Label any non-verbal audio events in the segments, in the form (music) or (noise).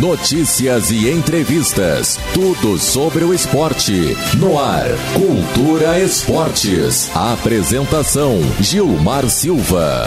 Notícias e entrevistas. Tudo sobre o esporte. No ar, Cultura Esportes. Apresentação: Gilmar Silva.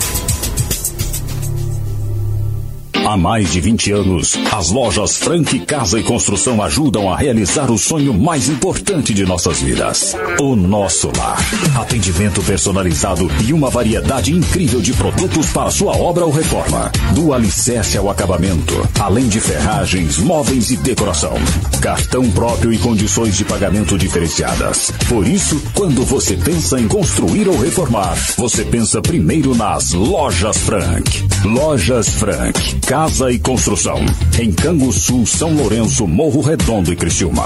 Há mais de 20 anos, as lojas Frank Casa e Construção ajudam a realizar o sonho mais importante de nossas vidas: o nosso lar. Atendimento personalizado e uma variedade incrível de produtos para sua obra ou reforma. Do alicerce ao acabamento, além de ferragens, móveis e decoração. Cartão próprio e condições de pagamento diferenciadas. Por isso, quando você pensa em construir ou reformar, você pensa primeiro nas Lojas Frank. Lojas Frank Casa e Construção. Em Canguçu, São Lourenço, Morro Redondo e Criciúma.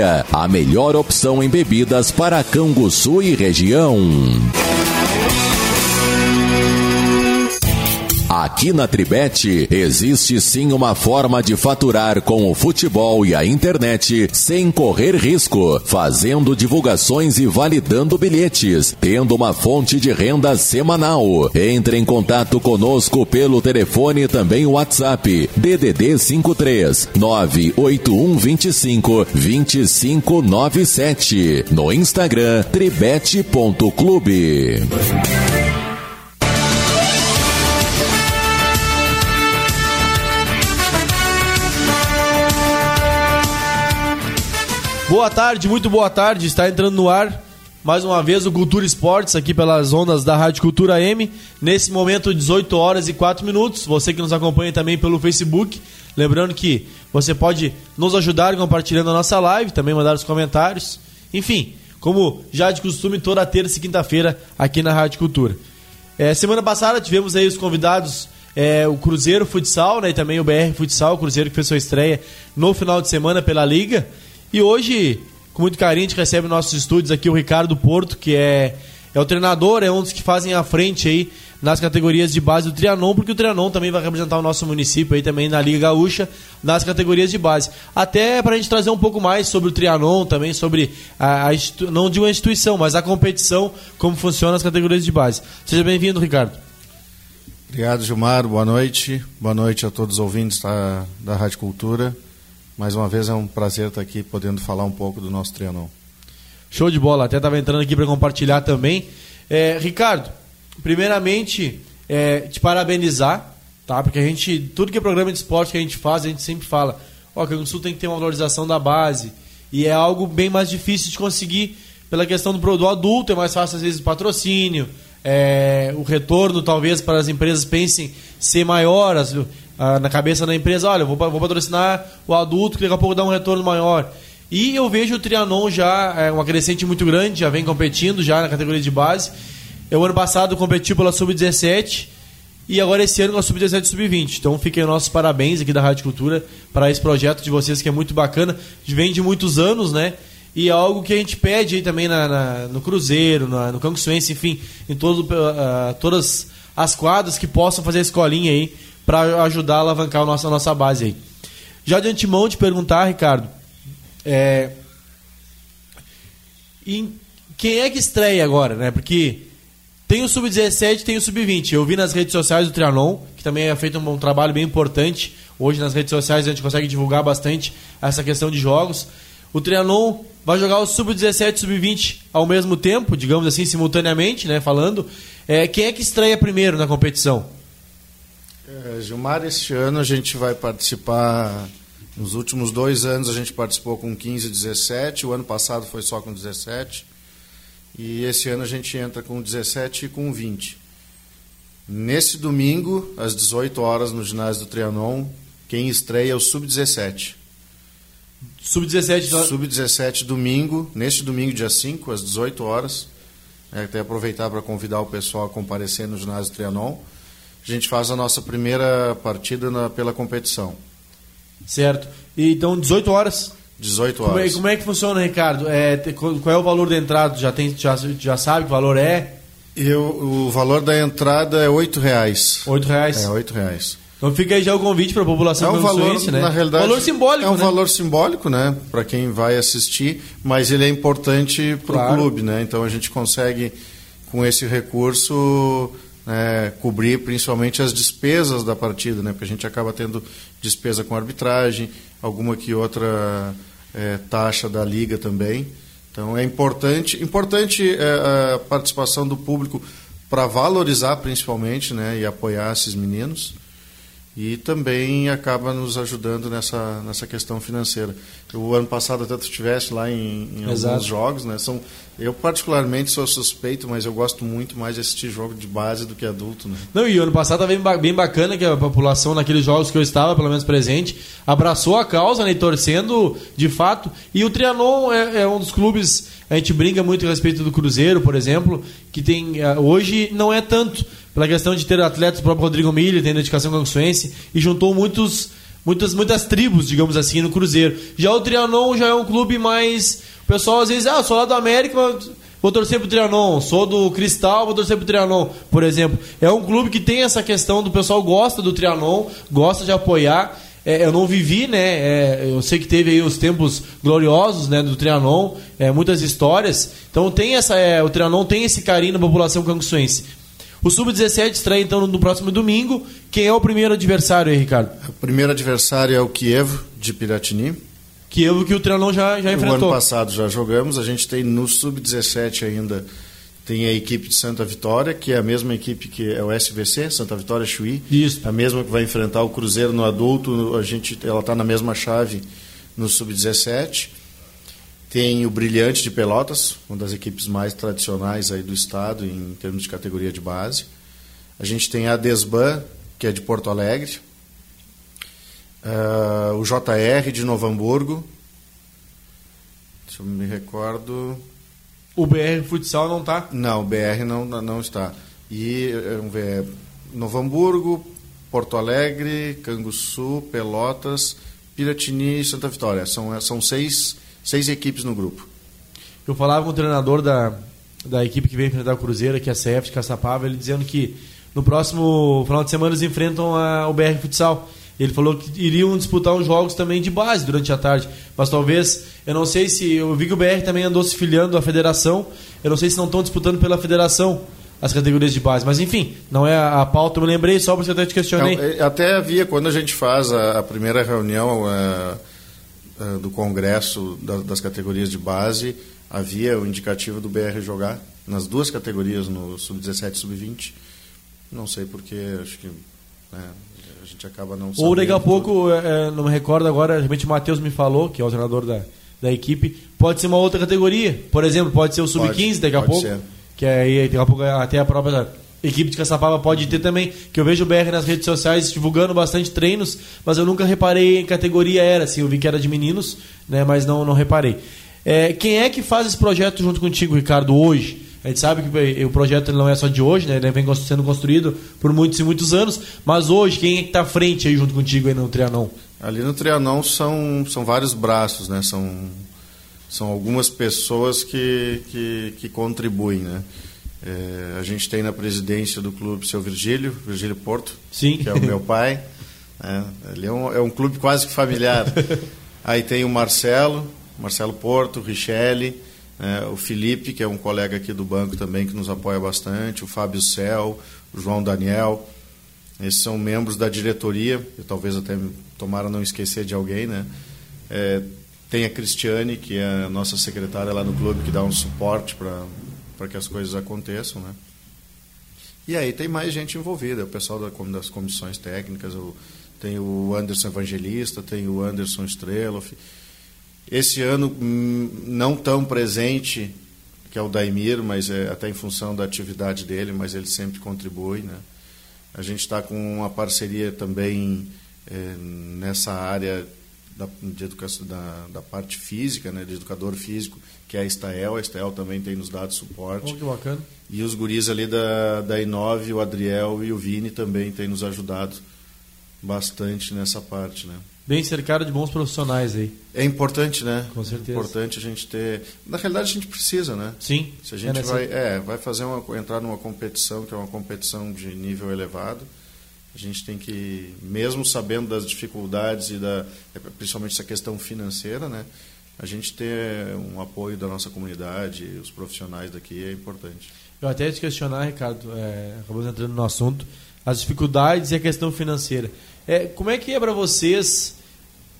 a melhor opção em bebidas para Canguçu e região. Aqui na Tribete existe sim uma forma de faturar com o futebol e a internet sem correr risco, fazendo divulgações e validando bilhetes, tendo uma fonte de renda semanal. Entre em contato conosco pelo telefone também WhatsApp DDD 53 98125 2597 no Instagram tribete.clube. Boa tarde, muito boa tarde. Está entrando no ar mais uma vez o Cultura Esportes aqui pelas ondas da Rádio Cultura M. Nesse momento, 18 horas e 4 minutos. Você que nos acompanha também pelo Facebook. Lembrando que você pode nos ajudar compartilhando a nossa live, também mandar os comentários. Enfim, como já de costume, toda terça e quinta-feira aqui na Rádio Cultura. É, semana passada tivemos aí os convidados é, o Cruzeiro Futsal, né, e também o BR Futsal, o Cruzeiro que fez sua estreia no final de semana pela Liga. E hoje, com muito carinho, a gente recebe nossos estúdios aqui o Ricardo Porto, que é, é o treinador, é um dos que fazem a frente aí nas categorias de base do Trianon, porque o Trianon também vai representar o nosso município aí também na Liga Gaúcha, nas categorias de base. Até para a gente trazer um pouco mais sobre o Trianon, também sobre a, a não de uma instituição, mas a competição, como funciona as categorias de base. Seja bem-vindo, Ricardo. Obrigado, Gilmar. Boa noite. Boa noite a todos os ouvintes da, da Rádio Cultura. Mais uma vez é um prazer estar aqui podendo falar um pouco do nosso Trianon. Show de bola, até estava entrando aqui para compartilhar também. É, Ricardo, primeiramente, é, te parabenizar, tá? Porque a gente, tudo que é programa de esporte que a gente faz, a gente sempre fala, ó, que o Sul tem que ter uma valorização da base. E é algo bem mais difícil de conseguir pela questão do, do adulto, é mais fácil às vezes o patrocínio, é, o retorno talvez para as empresas pensem ser maior as, a, na cabeça da empresa, olha, vou, vou patrocinar o adulto que daqui a pouco dá um retorno maior. E eu vejo o Trianon já é uma crescente muito grande, já vem competindo já na categoria de base. Eu ano passado competiu pela Sub-17 e agora esse ano com a Sub-17 e Sub-20. Então fiquem nossos parabéns aqui da Rádio Cultura para esse projeto de vocês que é muito bacana. Vem de muitos anos, né? E é algo que a gente pede aí também na, na no Cruzeiro, na, no Canguçuense, enfim, em todo, uh, todas as quadras que possam fazer a escolinha aí para ajudar a alavancar a nossa, a nossa base aí. Já de antemão te perguntar, Ricardo, é, em, quem é que estreia agora, né? Porque tem o Sub-17 tem o Sub-20. Eu vi nas redes sociais do Trianon, que também é feito um, trabalho bem importante. Hoje nas redes sociais a gente consegue divulgar bastante essa questão de jogos. O Trianon vai jogar o Sub-17 e Sub-20 ao mesmo tempo, digamos assim, simultaneamente, né? Falando. É, quem é que estreia primeiro na competição? É, Gilmar, este ano a gente vai participar. Nos últimos dois anos a gente participou com 15 e 17, o ano passado foi só com 17. E esse ano a gente entra com 17 e com 20. Nesse domingo, às 18 horas, no ginásio do Trianon, quem estreia é o Sub-17. Sub-17 Sub-17 domingo, neste domingo, dia 5, às 18 horas. É, até aproveitar para convidar o pessoal a comparecer no ginásio Trianon. A gente faz a nossa primeira partida na, pela competição. Certo. E, então, 18 horas? 18 horas. Como é, como é que funciona, Ricardo? É, qual é o valor da entrada? Já, tem, já, já sabe que o valor é? Eu, o valor da entrada é R$ reais. R$ reais? É, R$ reais. Então fica aí já o convite para a população é um valor, né? Na realidade, valor simbólico, É um né? valor simbólico, né? Para quem vai assistir, mas ele é importante para o claro. clube, né? Então a gente consegue, com esse recurso, né, cobrir principalmente as despesas da partida, né? Porque a gente acaba tendo despesa com arbitragem, alguma que outra é, taxa da liga também. Então é importante, importante é, a participação do público para valorizar principalmente, né, e apoiar esses meninos e também acaba nos ajudando nessa, nessa questão financeira. O ano passado até tu estivesse lá em, em alguns jogos, né? São, eu particularmente sou suspeito, mas eu gosto muito mais de assistir jogo de base do que adulto, né? Não, e ano passado estava bem bacana que a população naqueles jogos que eu estava, pelo menos presente, abraçou a causa, né, e torcendo de fato. E o Trianon é, é um dos clubes, a gente brinca muito a respeito do Cruzeiro, por exemplo, que tem eh, hoje não é tanto pela questão de ter atletas, o próprio Rodrigo Milho tem dedicação canguçuense, e juntou muitos, muitas, muitas tribos, digamos assim, no Cruzeiro. Já o Trianon já é um clube mais. O pessoal às vezes, ah, sou lá do América, vou torcer pro Trianon, sou do Cristal, vou torcer pro Trianon, por exemplo. É um clube que tem essa questão do pessoal gosta do Trianon, gosta de apoiar. É, eu não vivi, né? É, eu sei que teve aí os tempos gloriosos, né, do Trianon, é, muitas histórias. Então tem essa, é, o Trianon tem esse carinho na população canguçuense. O Sub-17 estreia então no próximo domingo. Quem é o primeiro adversário aí, Ricardo? O primeiro adversário é o Kiev, de Piratini. Kiev que o Trianon já, já enfrentou. O ano passado já jogamos. A gente tem no Sub-17 ainda tem a equipe de Santa Vitória, que é a mesma equipe que é o SVC, Santa Vitória Chuí. Isso. A mesma que vai enfrentar o Cruzeiro no adulto. A gente, ela está na mesma chave no Sub-17. Tem o Brilhante de Pelotas, uma das equipes mais tradicionais aí do estado em termos de categoria de base. A gente tem a Desban, que é de Porto Alegre. Uh, o JR de Novo Hamburgo. Se eu me recordo. O BR Futsal não está? Não, o BR não, não está. E vamos ver, Novo Hamburgo, Porto Alegre, Canguçu, Pelotas, Piratini e Santa Vitória. São, são seis seis equipes no grupo. Eu falava com o treinador da, da equipe que veio enfrentar o Cruzeiro, que é a CF de Caçapava, ele dizendo que no próximo final de semana eles enfrentam a, o BR Futsal. Ele falou que iriam disputar os jogos também de base durante a tarde. Mas talvez, eu não sei se. Eu vi que o BR também andou se filiando à federação. Eu não sei se não estão disputando pela federação as categorias de base. Mas enfim, não é a pauta, eu me lembrei só porque eu até te questionei. Até havia, quando a gente faz a, a primeira reunião. Uh eh, do Congresso das categorias de base, havia o indicativo do BR jogar nas duas categorias, no Sub-17 e Sub-20. Não sei porque, acho que né, gente acaba não Ou daqui a pouco, é, não me recordo agora, realmente o Matheus me falou, que é o treinador da, da equipe. Pode ser uma outra categoria. Por exemplo, pode ser o sub-15 daqui a pouco. Ser. Que aí daqui a pouco até a própria equipe de Caçapava pode ter também. Que eu vejo o BR nas redes sociais divulgando bastante treinos, mas eu nunca reparei em categoria era. Assim, eu vi que era de meninos, né, mas não, não reparei. É, quem é que faz esse projeto junto contigo, Ricardo, hoje? A gente sabe que o projeto não é só de hoje, né? Ele vem sendo construído por muitos e muitos anos. Mas hoje, quem é que está à frente aí junto contigo aí no Trianon? Ali no Trianon são, são vários braços, né? São, são algumas pessoas que, que, que contribuem, né? É, a gente tem na presidência do clube seu Virgílio, Virgílio Porto, Sim. que é o meu (laughs) pai. É, ele é um, é um clube quase que familiar. (laughs) Aí tem o Marcelo, Marcelo Porto, Richelle, é, o Felipe, que é um colega aqui do banco também que nos apoia bastante, o Fábio Cel, o João Daniel. Esses são membros da diretoria, eu talvez até tomara não esquecer de alguém, né? É, tem a Cristiane, que é a nossa secretária lá no clube, que dá um suporte para que as coisas aconteçam, né? E aí tem mais gente envolvida, o pessoal das comissões técnicas, o, tem o Anderson Evangelista, tem o Anderson Streloff, esse ano hum, não tão presente, que é o Daimir, mas é até em função da atividade dele, mas ele sempre contribui. Né? A gente está com uma parceria também é, nessa área da, de educação, da, da parte física, né, de educador físico, que é a Estael. A Estael também tem nos dado suporte. Oh, que bacana. E os guris ali da, da Inove, o Adriel e o Vini também têm nos ajudado bastante nessa parte, né? Bem cercado de bons profissionais aí. É importante, né? Com certeza. É importante a gente ter. Na realidade, a gente precisa, né? Sim. Se a gente é vai, é, vai fazer uma, entrar numa competição que é uma competição de nível elevado, a gente tem que, mesmo sabendo das dificuldades e da, principalmente essa questão financeira, né? A gente ter um apoio da nossa comunidade, os profissionais daqui é importante. Eu até te questionar, Ricardo, é, acabamos entrando no assunto, as dificuldades e a questão financeira. É, como é que é para vocês?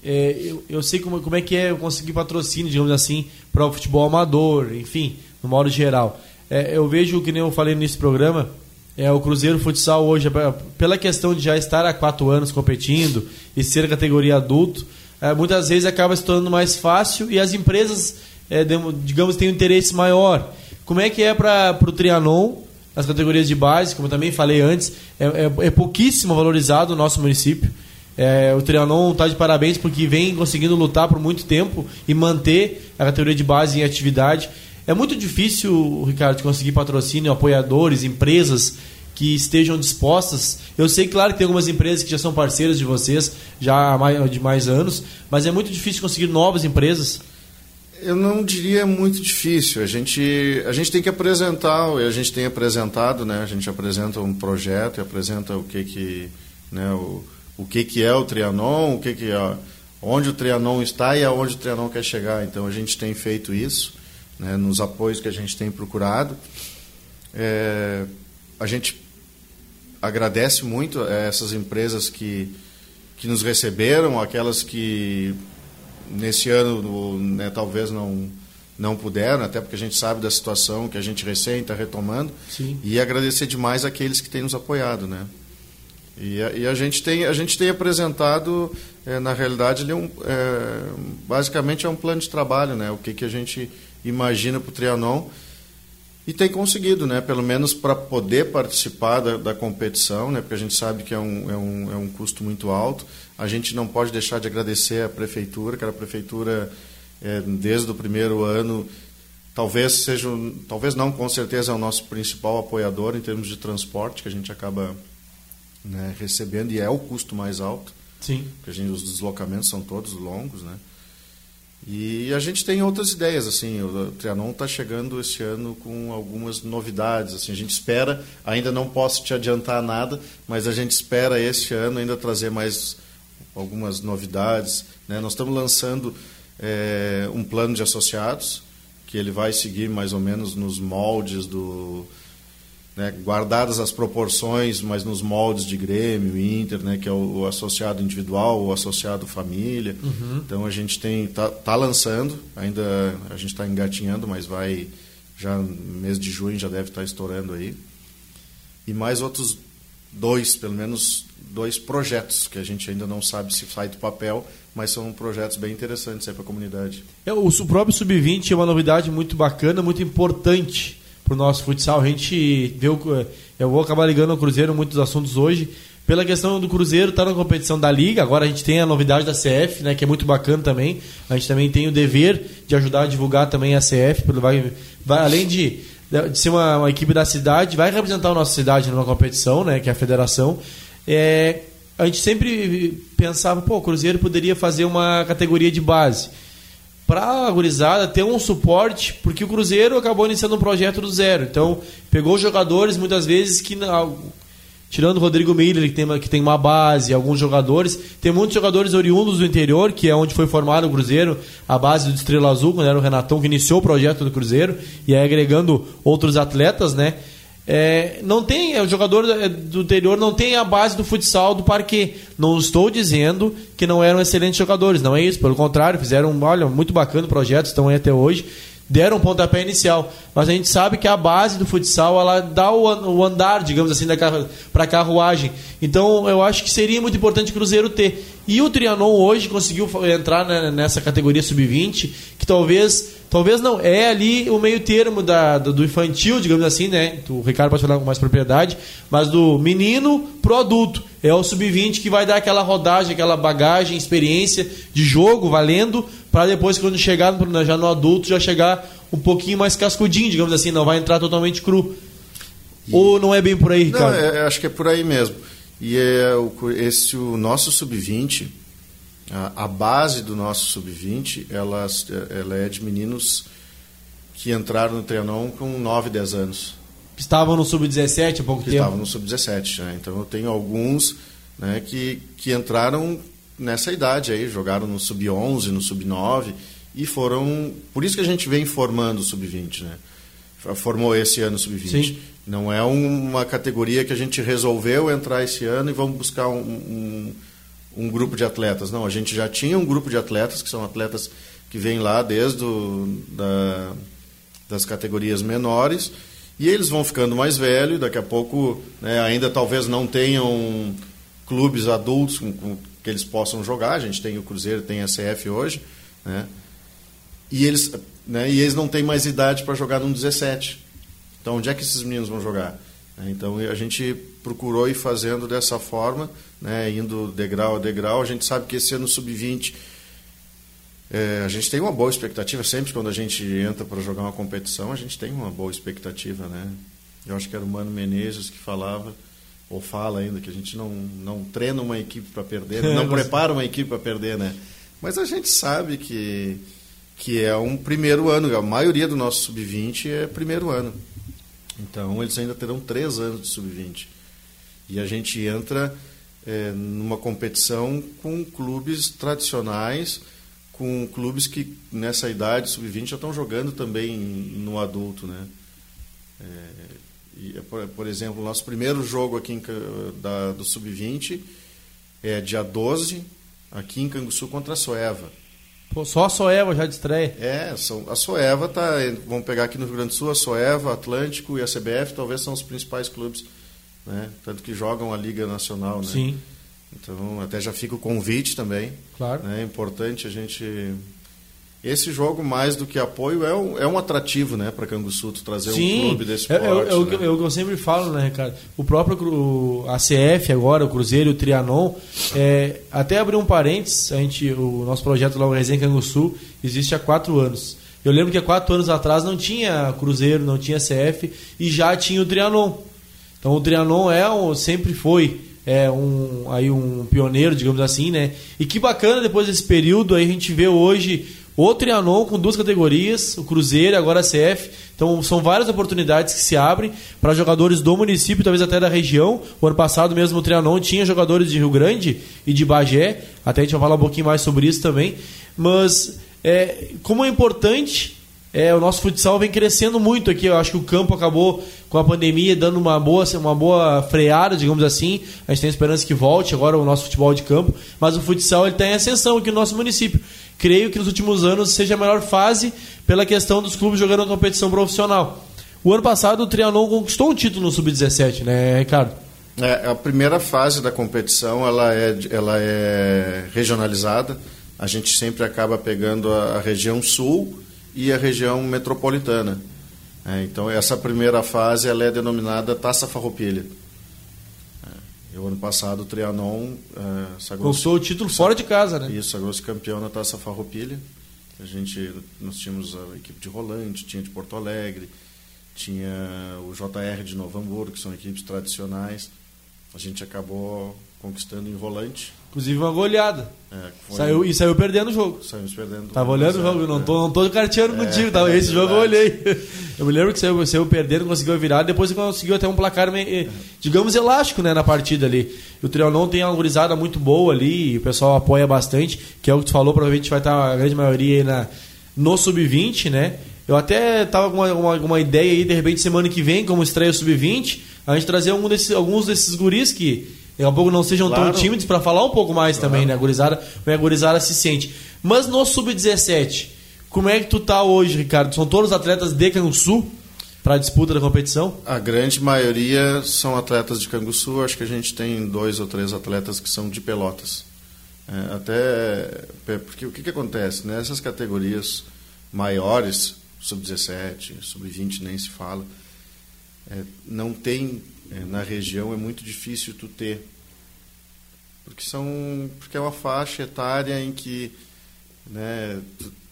É, eu, eu, sei como, como é que é eu conseguir patrocínio, digamos assim, para o futebol amador, enfim, no modo geral. É, eu vejo, que nem eu falei nesse programa, é o Cruzeiro Futsal hoje, é, pela questão de já estar há quatro anos competindo e ser categoria adulto, é, muitas vezes acaba se tornando mais fácil e as empresas, é, digamos, têm um interesse maior. Como é que é para o Trianon nas categorias de base, como eu também falei antes, é, é, é pouquíssimo valorizado o nosso município. É, o Trianon está de parabéns porque vem conseguindo lutar por muito tempo e manter a categoria de base em atividade. É muito difícil, Ricardo, conseguir patrocínio, apoiadores, empresas que estejam dispostas. Eu sei, claro, que tem algumas empresas que já são parceiras de vocês já há mais, de mais anos, mas é muito difícil conseguir novas empresas. Eu não diria muito difícil. A gente, a gente tem que apresentar, a gente tem apresentado, né? A gente apresenta um projeto e apresenta o que que, né, o, o que que é o Trianon, o que que é, onde o Trianon está e aonde o Trianon quer chegar. Então a gente tem feito isso, né, nos apoios que a gente tem procurado. É, a gente agradece muito essas empresas que que nos receberam, aquelas que nesse ano né, talvez não não puderam, até porque a gente sabe da situação que a gente recém está retomando. Sim. E agradecer demais aqueles que têm nos apoiado, né? E a, e a gente tem a gente tem apresentado, é, na realidade, ele é um, é, basicamente é um plano de trabalho, né? O que que a gente imagina para o Trianon e tem conseguido, né? Pelo menos para poder participar da, da, competição, né? Porque a gente sabe que é um, é, um, é um custo muito alto. A gente não pode deixar de agradecer à prefeitura, que a prefeitura, é, desde o primeiro ano, talvez seja, talvez não, com certeza é o nosso principal apoiador em termos de transporte, que a gente acaba né, recebendo, e é o custo mais alto. Sim. Porque a gente, os deslocamentos são todos longos, né? E a gente tem outras ideias, assim, o Trianon está chegando esse ano com algumas novidades, assim, a gente espera, ainda não posso te adiantar nada, mas a gente espera este ano ainda trazer mais algumas novidades, né? Nós estamos lançando é, um plano de associados, que ele vai seguir mais ou menos nos moldes do, né, guardadas as proporções, mas nos moldes de Grêmio, Inter, né, que é o, o associado individual, o associado família. Uhum. Então a gente tem tá, tá lançando, ainda a gente está engatinhando, mas vai já mês de junho já deve estar tá estourando aí. E mais outros dois, pelo menos dois projetos que a gente ainda não sabe se sai do papel, mas são projetos bem interessantes para a comunidade. É, o próprio Sub-20 é uma novidade muito bacana, muito importante para o nosso futsal. A gente o, eu vou acabar ligando ao Cruzeiro muitos assuntos hoje. Pela questão do Cruzeiro estar tá na competição da Liga, agora a gente tem a novidade da CF, né, que é muito bacana também. A gente também tem o dever de ajudar a divulgar também a CF, vai, vai além de, de ser uma, uma equipe da cidade, vai representar a nossa cidade numa competição, né, que é a federação. É, a gente sempre pensava, pô, o Cruzeiro poderia fazer uma categoria de base. Para a gurizada ter um suporte, porque o Cruzeiro acabou iniciando um projeto do zero. Então, pegou jogadores muitas vezes que tirando o Rodrigo Miller, que tem, que tem uma base, alguns jogadores, tem muitos jogadores oriundos do interior, que é onde foi formado o Cruzeiro, a base do Estrela Azul, quando era o Renatão que iniciou o projeto do Cruzeiro, e aí agregando outros atletas, né? É, não tem, é, o jogador do interior não tem a base do futsal do parque. Não estou dizendo que não eram excelentes jogadores, não é isso. Pelo contrário, fizeram olha, muito bacana o projeto, estão aí até hoje deram um pontapé inicial. Mas a gente sabe que a base do futsal ela dá o, andar, digamos assim, para a carruagem. Então eu acho que seria muito importante o Cruzeiro ter. E o Trianon hoje conseguiu entrar nessa categoria sub-20, que talvez, talvez não, é ali o meio termo da, do infantil, digamos assim, né? O Ricardo pode falar com mais propriedade, mas do menino pro adulto. É o sub-20 que vai dar aquela rodagem, aquela bagagem, experiência de jogo valendo para depois, quando chegar já no adulto, já chegar um pouquinho mais cascudinho, digamos assim, não vai entrar totalmente cru. E... Ou não é bem por aí, Ricardo? Não, é, acho que é por aí mesmo. E é o, esse, o nosso sub-20, a, a, base do nosso sub-20, ela, ela é de meninos que entraram no Trianon com 9, 10 anos. Estavam no sub-17 há pouco que tempo? Estavam no sub-17, né? Então eu tenho alguns né, que, que entraram nessa idade aí, jogaram no sub-11, no sub-9 e foram, por isso que a gente vem formando o sub-20, né? Formou esse ano o sub-20. Não é uma categoria que a gente resolveu entrar esse ano e vamos buscar um, um, um, grupo de atletas. Não, a gente já tinha um grupo de atletas, que são atletas que vêm lá desde o, da, das categorias menores, e eles vão ficando mais velhos, daqui a pouco né, ainda talvez não tenham clubes adultos com, com que eles possam jogar. A gente tem o Cruzeiro, tem a CF hoje, né? E eles, né, e eles não têm mais idade para jogar no 17. Então, onde é que esses meninos vão jogar? É, então, a gente procurou ir fazendo dessa forma, né, indo degrau a degrau. A gente sabe que esse ano sub-20 é, a gente tem uma boa expectativa sempre quando a gente entra para jogar uma competição, a gente tem uma boa expectativa, né? Eu acho que era o Mano Menezes que falava ou fala ainda que a gente não, não treina uma equipe para perder, (laughs) não prepara uma equipe para perder, né? Mas a gente sabe que, que é um primeiro ano, a maioria do nosso sub-20 é primeiro ano. Então eles ainda terão três anos de sub-20. E a gente entra é, numa competição com clubes tradicionais, com clubes que nessa idade sub-20 já estão jogando também no adulto, né? É, e, por, por, exemplo, nosso primeiro jogo aqui em, da, do Sub-20 é dia 12, aqui em Canguçu contra a Soeva. Pô, só a Soeva já de estreia. É, são, a Soeva tá. Vamos pegar aqui no Rio Grande do Sul, a Soeva, Atlântico e a CBF talvez são os principais clubes, né? Tanto que jogam a Liga Nacional, né? Sim. Então até já fica o convite também. Claro. Né? É importante a gente esse jogo, mais do que apoio, é um, é um atrativo né, para Canguçu trazer Sim, um clube desse porte. É, é, é, o, né? é, o que eu sempre falo, né, Ricardo? O próprio ACF agora, o Cruzeiro e o Trianon, é, até abrir um parênteses, a gente, o nosso projeto lá, o Resenha Canguçu, existe há quatro anos. Eu lembro que há quatro anos atrás não tinha Cruzeiro, não tinha CF e já tinha o Trianon. Então o Trianon é um, sempre foi é um, aí um pioneiro, digamos assim, né? E que bacana depois desse período aí a gente vê hoje o Trianon com duas categorias, o Cruzeiro e agora a CF. Então são várias oportunidades que se abrem para jogadores do município, talvez até da região. O ano passado mesmo o Trianon tinha jogadores de Rio Grande e de Bagé. Até a gente vai falar um pouquinho mais sobre isso também. Mas é, como é importante, é, o nosso futsal vem crescendo muito aqui. Eu acho que o campo acabou com a pandemia dando uma boa, uma boa freada, digamos assim. A gente tem esperança que volte agora o nosso futebol de campo. Mas o futsal está em ascensão aqui no nosso município creio que nos últimos anos seja a melhor fase pela questão dos clubes jogando competição profissional. O ano passado o Trianon conquistou um título no Sub-17, né, Ricardo? É, a primeira fase da competição ela é, ela é regionalizada. A gente sempre acaba pegando a, a região sul e a região metropolitana. É, então essa primeira fase ela é denominada Taça Farroupilha. O ano passado o Trianon é, conquistou o título fora de casa, né? Isso, sagrou-se campeão na Taça Farroupilha. A gente nós tínhamos a equipe de Rolante, tinha de Porto Alegre, tinha o JR de Novo Hamburgo, que são equipes tradicionais. A gente acabou conquistando em volante. Inclusive uma goleada. É, saiu, e saiu perdendo o jogo. Saímos perdendo. Tava olhando o jogo, é, não, tô, não tô carteando é, contigo. Tava, esse jogo eu olhei. (laughs) Eu me lembro que saiu, saiu perdendo, conseguiu virar, depois conseguiu até um placar, meio, digamos, elástico né, na partida ali. E o Trianon tem uma gurizada muito boa ali, o pessoal apoia bastante, que é o que tu falou, provavelmente vai estar a grande maioria aí na, no Sub-20, né? Eu até tava com uma, uma, uma, ideia aí, de repente, semana que vem, como estreia Sub-20, a gente trazer algum desses, alguns desses guris que daqui a pouco não sejam claro. tão tímidos para falar um pouco mais claro. também, né? A gurizada, a gurizada se sente. Mas no Sub-17, como é que tu tá hoje, Ricardo? São todos atletas de Canguçu para a disputa da competição? A grande maioria são atletas de Canguçu. Acho que a gente tem dois ou três atletas que são de Pelotas. É, até porque o que, que acontece nessas categorias maiores, sub-17, sub-20 nem se fala, é, não tem é, na região é muito difícil tu ter porque são porque é uma faixa etária em que né,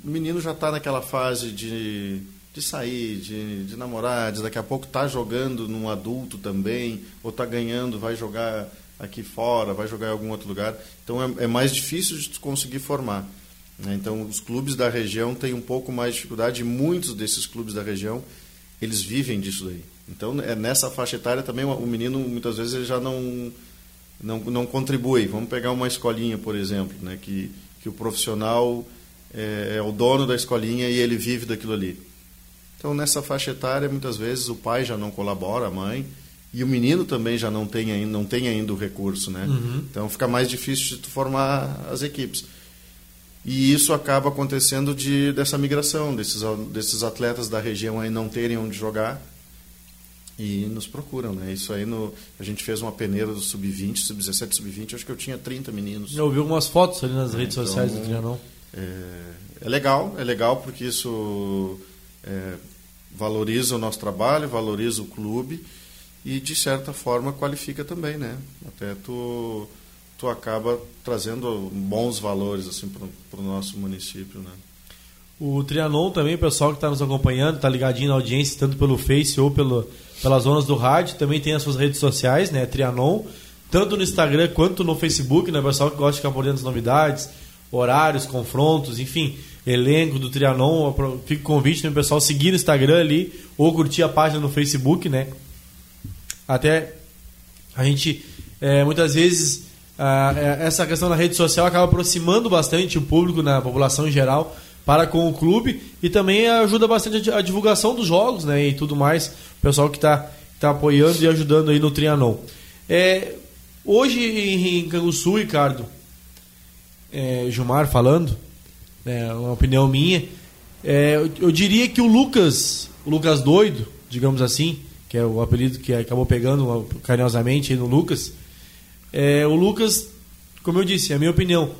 o menino já está naquela fase de, de sair, de, de namorar, de daqui a pouco tá jogando num adulto também, ou tá ganhando, vai jogar aqui fora, vai jogar em algum outro lugar. Então é, é mais difícil de conseguir formar. Né? Então os clubes da região têm um pouco mais de dificuldade e muitos desses clubes da região eles vivem disso daí. Então é nessa faixa etária também o menino muitas vezes ele já não não, não contribui. Vamos pegar uma escolinha, por exemplo, né? que, que o profissional é, é o dono da escolinha e ele vive daquilo ali. Então, nessa faixa etária, muitas vezes o pai já não colabora, a mãe, e o menino também já não tem ainda, não tem ainda o recurso, né? Uhum. Então, fica mais difícil de formar as equipes. E isso acaba acontecendo de, dessa migração, desses, desses atletas da região aí não terem onde jogar e nos procuram, né? Isso aí no, a gente fez uma peneira do sub-20, sub-17, sub-20, acho que eu tinha 30 meninos. Eu vi algumas fotos ali nas redes então, sociais do Trianon. É, é, legal, é legal porque isso é, valoriza o nosso trabalho, valoriza o clube e de certa forma qualifica também, né? Até tu tu acaba trazendo bons valores assim para o nosso município, né? O Trianon também, o pessoal que está nos acompanhando, está ligadinho na audiência, tanto pelo Face ou pelo, pelas zonas do rádio, também tem as suas redes sociais, né? Trianon, tanto no Instagram quanto no Facebook, né? O pessoal que gosta de ficar por dentro das novidades, horários, confrontos, enfim, elenco do Trianon. Fica o convite né, o pessoal seguir no Instagram ali ou curtir a página no Facebook, né? Até a gente, é, muitas vezes, a, é, essa questão da rede social acaba aproximando bastante o público, na né, população em geral, para com o clube e também ajuda bastante a divulgação dos jogos né, e tudo mais. O pessoal que está tá apoiando e ajudando aí no Trianon. É, hoje em Canguçu, Ricardo, é, Gilmar falando, é uma opinião minha, é, eu, eu, diria que o Lucas, o Lucas doido, digamos assim, que é o apelido que acabou pegando carinhosamente no Lucas, é, o Lucas, como eu disse, é a minha opinião,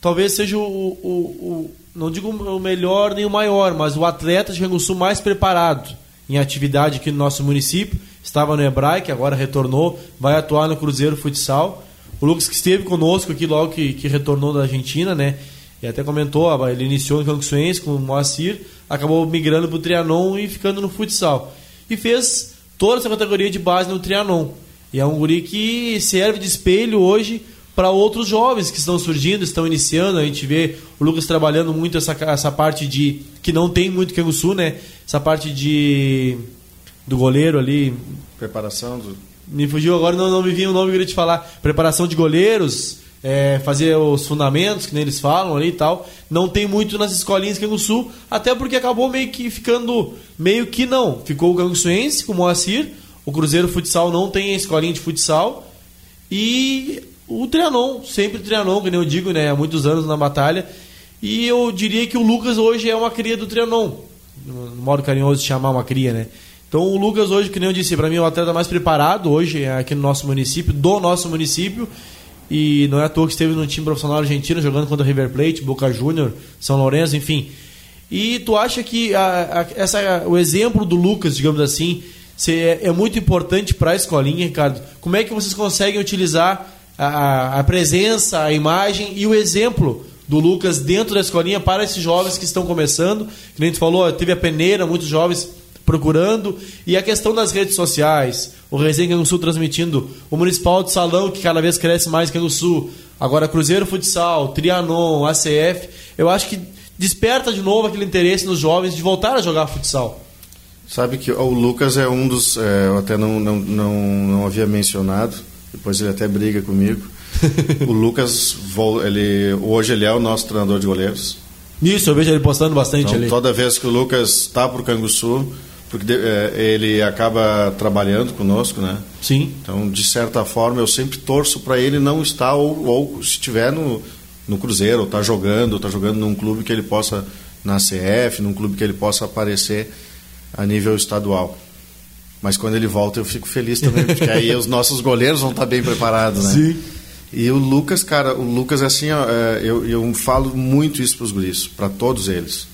talvez seja o, o, o, não digo o melhor nem o maior, mas o atleta de Rio Sul mais preparado em atividade aqui no nosso município. Estava no Hebraic, agora retornou, vai atuar no Cruzeiro Futsal. O Lucas que esteve conosco aqui logo que, que retornou da Argentina, né? E até comentou, ah, ele iniciou no Canguçuense com o Moacir, acabou migrando para o Trianon e ficando no futsal. E fez toda essa categoria de base no Trianon. E é um guri que serve de espelho hoje para outros jovens que estão surgindo, estão iniciando. A gente vê o Lucas trabalhando muito essa, essa parte de. que não tem muito Sul, né? Essa parte de. do goleiro ali. Preparação do. Me fugiu agora, não, não me vinha o nome que eu queria te falar. Preparação de goleiros, é, fazer os fundamentos, que nem eles falam ali e tal. Não tem muito nas escolinhas Sul, até porque acabou meio que ficando. meio que não. Ficou o Canguçuense com o Moacir. O Cruzeiro Futsal não tem a escolinha de futsal. E o Trianon, sempre Trianon, que nem eu digo, né, há muitos anos na batalha. E eu diria que o Lucas hoje é uma cria do Trianon, no modo carinhoso de chamar uma cria, né? Então o Lucas hoje, que nem eu disse, para mim é o atleta mais preparado hoje aqui no nosso município, do nosso município. E não é à toa que esteve no time profissional argentino jogando contra o River Plate, Boca Júnior, São Lourenço, enfim. E tu acha que a, a, essa, o exemplo do Lucas, digamos assim, é, é, muito importante para a escolinha, Ricardo? Como é que vocês conseguem utilizar a, a presença, a imagem e o exemplo do Lucas dentro da escolinha para esses jovens que estão começando? Que nem tu falou, teve a peneira, muitos jovens procurando. E a questão das redes sociais, o Resenha do Sul transmitindo, o Municipal de Salão, que cada vez cresce mais que no Sul, agora Cruzeiro Futsal, Trianon, ACF, eu acho que desperta de novo aquele interesse nos jovens de voltar a jogar futsal. Sabe que o Lucas é um dos. É, eu até não, não, não, não havia mencionado, depois ele até briga comigo. (laughs) o Lucas, ele, hoje ele é o nosso treinador de goleiros. Isso, eu vejo ele postando bastante então, ali. Toda vez que o Lucas está para o Canguçu, porque é, ele acaba trabalhando conosco, né? Sim. Então, de certa forma, eu sempre torço para ele não estar, ou, ou se estiver no, no Cruzeiro, ou está jogando, ou está jogando num clube que ele possa, na CF, num clube que ele possa aparecer a nível estadual. Mas quando ele volta, eu fico feliz também, porque aí os nossos goleiros vão estar bem preparados, né? Sim. E o Lucas, cara, o Lucas, assim, é, eu, eu falo muito isso para os guris, para todos eles.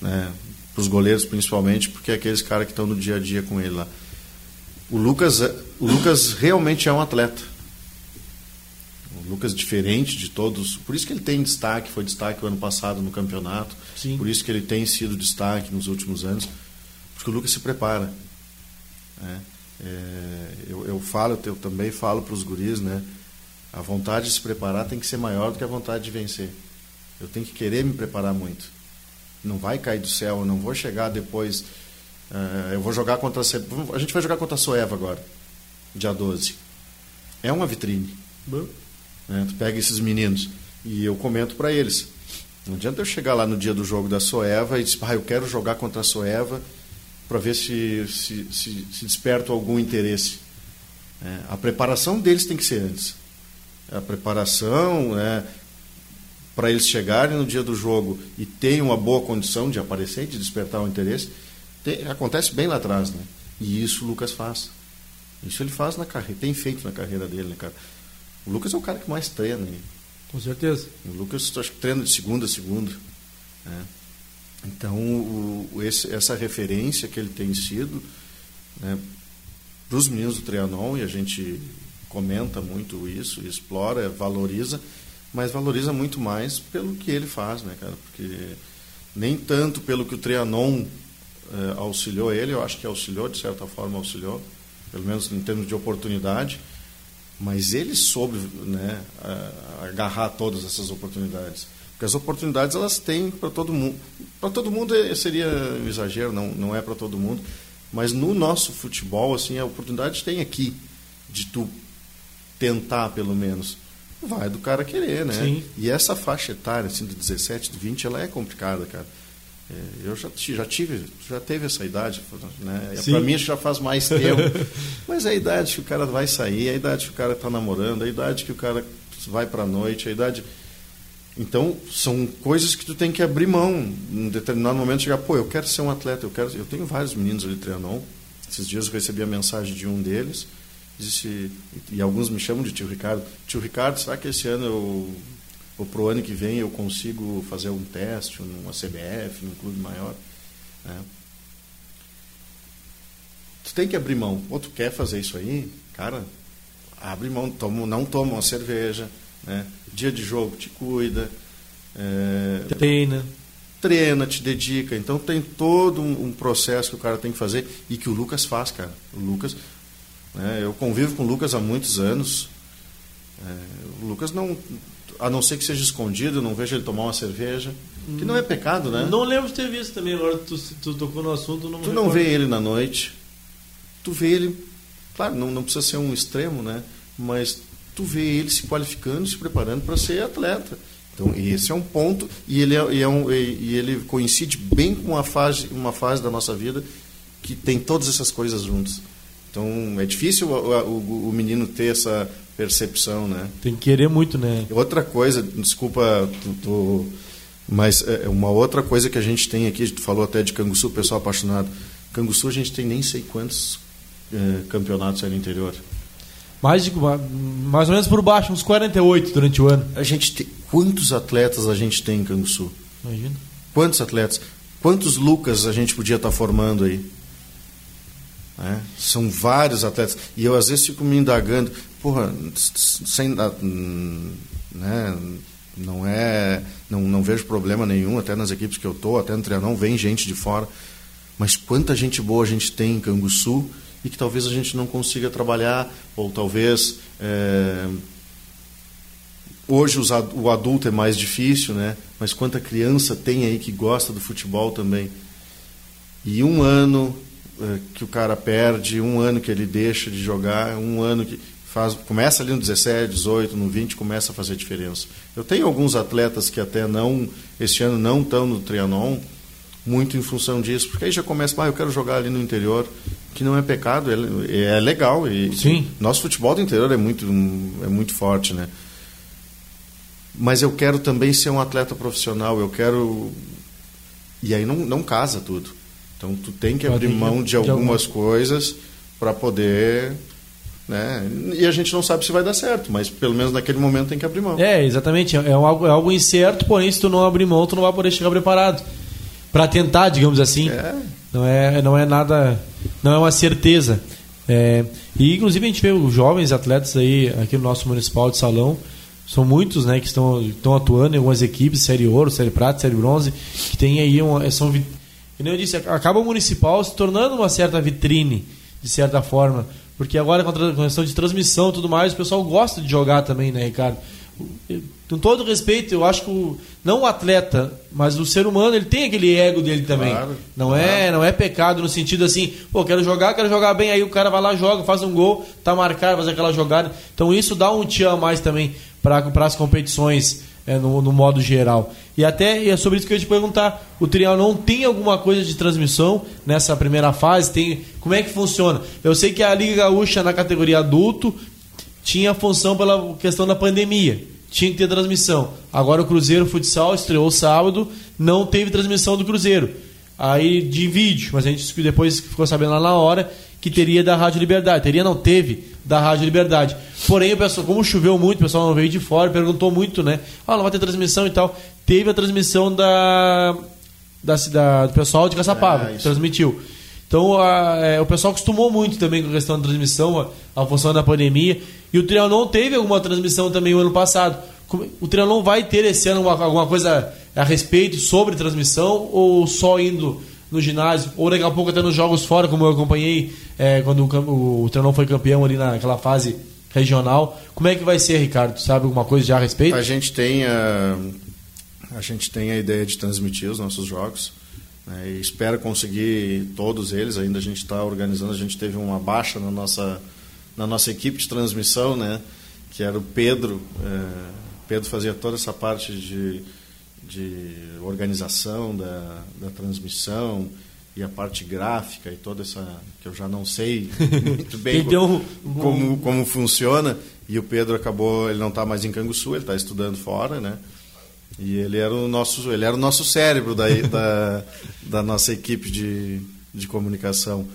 Né? para os goleiros principalmente, porque é aqueles caras que estão no dia a dia com ele lá. O Lucas, é, o Lucas realmente é um atleta. O Lucas diferente de todos, por isso que ele tem destaque, foi destaque o ano passado no campeonato, Sim. por isso que ele tem sido destaque nos últimos anos, porque o Lucas se prepara. Né? É, eu, eu falo, eu também falo para os guris, né? A vontade de se preparar tem que ser maior do que a vontade de vencer. Eu tenho que querer me preparar muito não vai cair do céu, eu não vou chegar depois. Uh, eu vou jogar contra a. A gente vai jogar contra a Soeva agora, dia 12. É uma vitrine. Né? Tu pega esses meninos e eu comento para eles. Não adianta eu chegar lá no dia do jogo da Soeva e dizer, ah, eu quero jogar contra a Soeva para ver se, se, se, se desperta algum interesse. É, a preparação deles tem que ser antes. A preparação, né, para eles chegarem no dia do jogo e terem uma boa condição de aparecer, de despertar o interesse, tem, acontece bem lá atrás, né? E isso o Lucas faz. Isso ele faz na carreira, tem feito na carreira dele, né, cara? O Lucas é o cara que mais treina. Né? Com certeza. O Lucas acho que treina de segunda a segunda. Né? Então, o, esse, essa referência que ele tem sido né, para os meninos do Trianon, e a gente comenta muito isso, explora, valoriza, mas valoriza muito mais pelo que ele faz, né, cara? Porque nem tanto pelo que o Trianon eh, auxiliou ele, eu acho que auxiliou, de certa forma auxiliou, pelo menos em termos de oportunidade, mas ele soube né, agarrar todas essas oportunidades. Porque as oportunidades elas têm para todo mundo. Para todo mundo é, seria um exagero, não, não é para todo mundo, mas no nosso futebol, assim, a oportunidade tem aqui, de tu tentar pelo menos Vai do cara querer, né? Sim. E essa faixa etária, assim, de 17, de 20, ela é complicada, cara. É, eu já, já tive, já teve essa idade, né? Para mim já faz mais tempo. (laughs) Mas é a idade que o cara vai sair, é a idade que o cara está namorando, é a idade que o cara vai para a noite, é a idade. Então, são coisas que tu tem que abrir mão. Em determinado momento, chegar, pô, eu quero ser um atleta, eu quero. Eu tenho vários meninos ali treinando. Esses dias eu recebi a mensagem de um deles disse, e alguns me chamam de tio Ricardo, tio Ricardo, será que esse ano eu, ou para o ano que vem eu consigo fazer um teste numa CBF, num clube maior? Né? Tu tem que abrir mão. Ou tu quer fazer isso aí, cara, abre mão, toma, não toma uma cerveja, né? dia de jogo te cuida. É, treina. Treina, te dedica. Então tem todo um, um processo que o cara tem que fazer e que o Lucas faz, cara. O Lucas, né? Eu convivo com o Lucas há muitos anos. É, o Lucas não, a não ser que seja escondido, não vejo ele tomar uma cerveja, que não é pecado, né? Não lembro de ter visto também, agora tu, tu tocou no assunto. Não tu não vê ele na noite, tu vê ele, claro, não, não precisa ser um extremo, né? Mas tu vê ele se qualificando, se preparando para ser atleta. Então, esse é um ponto, e ele, é, é um, e ele coincide bem com uma fase, uma fase da nossa vida que tem todas essas coisas juntas. Então é difícil o, o, o, menino ter essa percepção, né? Tem que querer muito, né? Outra coisa, desculpa, tu, tu, mas é, é uma outra coisa que a gente tem aqui, tu falou até de Canguçu, pessoal apaixonado. Canguçu a gente tem nem sei quantos eh, campeonatos aí no interior. Mais, de, mais ou menos por baixo, uns 48 durante o ano. A gente tem, quantos atletas a gente tem em Canguçu? Imagina. Quantos atletas? Quantos Lucas a gente podia estar formando aí? É, são vários atletas. E eu às vezes fico me indagando, porra, sem, né, não é, não, não vejo problema nenhum, até nas equipes que eu tô, até no Trianon vem gente de fora. Mas quanta gente boa a gente tem em Canguçu e que talvez a gente não consiga trabalhar, ou talvez é, hoje o adulto é mais difícil, né? Mas quanta criança tem aí que gosta do futebol também. E um ano é, que o cara perde, um ano que ele deixa de jogar, um ano que faz, começa ali no 17, 18, no 20, começa a fazer diferença. Eu tenho alguns atletas que até não, este ano não estão no Trianon, muito em função disso, porque aí já começa, ah, eu quero jogar ali no interior, que não é pecado, é, é legal. E, Sim. Nosso futebol do interior é muito, é muito forte, né? Mas eu quero também ser um atleta profissional, eu quero. E aí não, não casa tudo. Então tu tem que abrir mão de, algumas coisas para poder né? E a gente não sabe se vai dar certo, mas pelo menos naquele momento tem que abrir mão. É, exatamente. É algo, é algo incerto, porém, se tu não abrir mão, tu não vai poder chegar preparado para tentar, digamos assim. É. Não é, não é nada, não é uma certeza. É, e inclusive a gente vê os jovens atletas aí aqui no nosso municipal de salão, são muitos, né, que estão, estão atuando em algumas equipes, série ouro, série prata, série bronze, que tem aí uma, são, como eu disse, acaba o municipal se tornando uma certa vitrine, de certa forma, porque agora com a questão de transmissão e tudo mais, o pessoal gosta de jogar também, né, Ricardo? Com todo respeito, eu acho que o, não o atleta, mas o ser humano, ele tem aquele ego dele também. Claro, não claro. é, não é pecado no sentido assim, pô, quero jogar, quero jogar bem, aí o cara vai lá, joga, faz um gol, tá marcado, faz aquela jogada. Então isso dá um tchan a mais também para as competições é, no, no, modo geral. E até é sobre isso que eu ia te perguntar, o trial não tem alguma coisa de transmissão nessa primeira fase? Tem, como é que funciona? Eu sei que a Liga Gaúcha na categoria adulto tinha função pela questão da pandemia tinha que ter transmissão. Agora o Cruzeiro Futsal estreou sábado, não teve transmissão do Cruzeiro. Aí de vídeo, mas a gente depois ficou sabendo lá na hora que teria da Rádio Liberdade. Teria, não teve da Rádio Liberdade. Porém, o pessoal, como choveu muito, o pessoal não veio de fora, perguntou muito, né? Ah, não vai ter transmissão e tal. Teve a transmissão da, da, da do pessoal de Caçapava, é, transmitiu. Então a, é, o pessoal acostumou muito também com a questão da transmissão, a, a função da pandemia. E o Trianon teve alguma transmissão também o ano passado. O Trianon vai ter esse ano alguma coisa a respeito sobre transmissão ou só indo no ginásio? Ou daqui a pouco até nos jogos fora, como eu acompanhei é, quando o, o Trianon foi campeão ali naquela fase regional. Como é que vai ser, Ricardo? Sabe alguma coisa já a respeito? A gente tem a, a, gente tem a ideia de transmitir os nossos jogos. Né, e espero conseguir todos eles. Ainda a gente está organizando, a gente teve uma baixa na nossa na nossa equipe de transmissão, né? Que era o Pedro. É, Pedro fazia toda essa parte de, de organização da, da transmissão e a parte gráfica e toda essa que eu já não sei (laughs) muito bem como, como, como funciona e o Pedro acabou ele não está mais em Canguçu ele está estudando fora né e ele era o nosso ele era o nosso cérebro da, (laughs) da, da nossa equipe de, de comunicação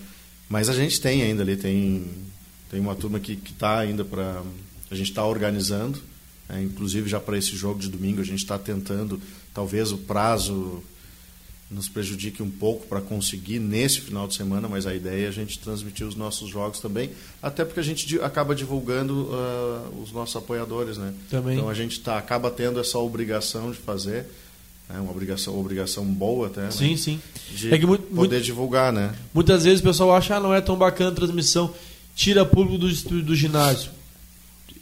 mas a gente tem ainda ali tem tem uma turma que está ainda para. A gente está organizando, é, inclusive já para esse jogo de domingo, a gente está tentando, talvez o prazo nos prejudique um pouco para conseguir nesse final de semana, mas a ideia é a gente transmitir os nossos jogos também, até porque a gente acaba divulgando uh, os nossos apoiadores, né? Também. Então a gente tá, acaba tendo essa obrigação de fazer, é uma obrigação, obrigação boa até, sim, né? sim, de é muito, poder muito, divulgar, né? Muitas vezes o pessoal acha, ah, não é tão bacana a transmissão tira público do, do ginásio.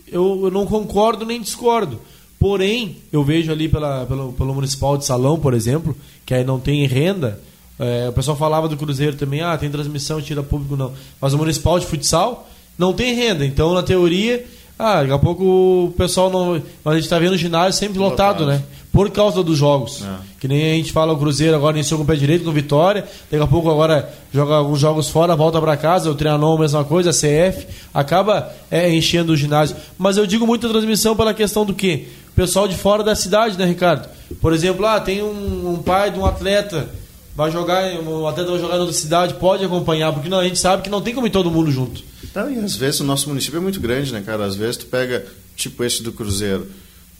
Eu, eu não concordo nem discordo. Porém, eu vejo ali pela, pelo, pelo Municipal de Salão, por exemplo, que aí não tem renda. É, o pessoal falava do Cruzeiro também, ah, tem transmissão, tira público, não. Mas o Municipal de Futsal não tem renda. Então, na teoria, ah, daqui a pouco o pessoal não. Mas a gente está vendo o ginásio sempre lotado, lotado, né? Por causa dos jogos. É. Que nem a gente fala o Cruzeiro agora iniciou com o pé direito, com Vitória. Daqui a pouco agora joga alguns jogos fora, volta para casa. O Trianon, mesma coisa, a CF. Acaba é, enchendo o ginásio. Mas eu digo muito a transmissão pela questão do quê? Pessoal de fora da cidade, né, Ricardo? Por exemplo, ah, tem um, um pai de um atleta vai jogar, o atleta vai jogar em outra cidade, pode acompanhar, porque não, a gente sabe que não tem como ir todo mundo junto. Não, e às vezes o nosso município é muito grande, né, cara? Às vezes tu pega, tipo esse do Cruzeiro,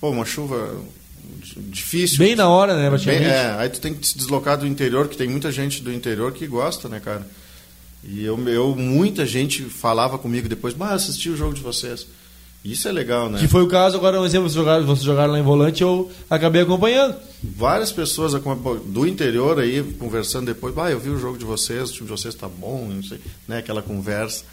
pô, uma chuva difícil. Bem na hora, né, Bem, é, aí tu tem que se deslocar do interior, que tem muita gente do interior que gosta, né, cara? E eu, eu muita gente falava comigo depois, mas assisti o jogo de vocês. Isso é legal, né? Que foi o caso, agora um exemplo, vocês jogaram, vocês jogaram lá em volante, eu acabei acompanhando. Várias pessoas do interior aí, conversando depois, ah, eu vi o jogo de vocês, o time de vocês está bom, não sei, né? Aquela conversa.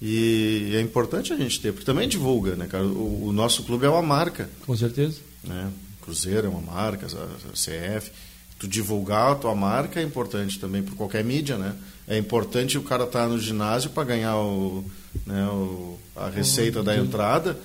E é importante a gente ter, porque também divulga, né, cara? O, o nosso clube é uma marca. Com certeza. Né? Cruzeiro é uma marca, a, CF. Tu divulgar a tua marca é importante também para qualquer mídia, né? É importante o cara estar tá no ginásio para ganhar o, né, o, a receita da entrada,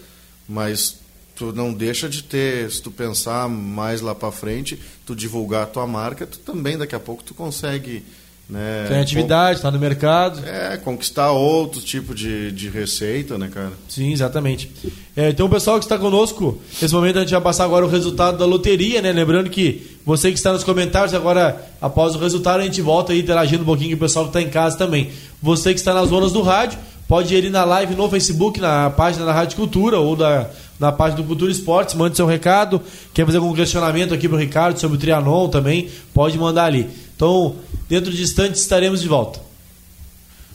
mas tu não deixa de ter, se tu pensar mais lá para frente, tu divulgar a tua marca, tu também daqui a pouco tu consegue né, Tem atividade, está no mercado. É, conquistar outro tipo de, de receita, né, cara? Sim, exatamente. É, então, o pessoal que está conosco, nesse momento a gente vai passar agora o resultado da loteria, né? Lembrando que você que está nos comentários, agora, após o resultado, a gente volta aí interagindo um pouquinho com o pessoal que está em casa também. Você que está nas zonas do rádio, pode ir na live no Facebook, na página da Rádio Cultura ou da, na página do Cultura Esportes, mande seu recado. Quer fazer algum questionamento aqui para o Ricardo sobre o Trianon também, pode mandar ali. Então, dentro de instantes estaremos de volta.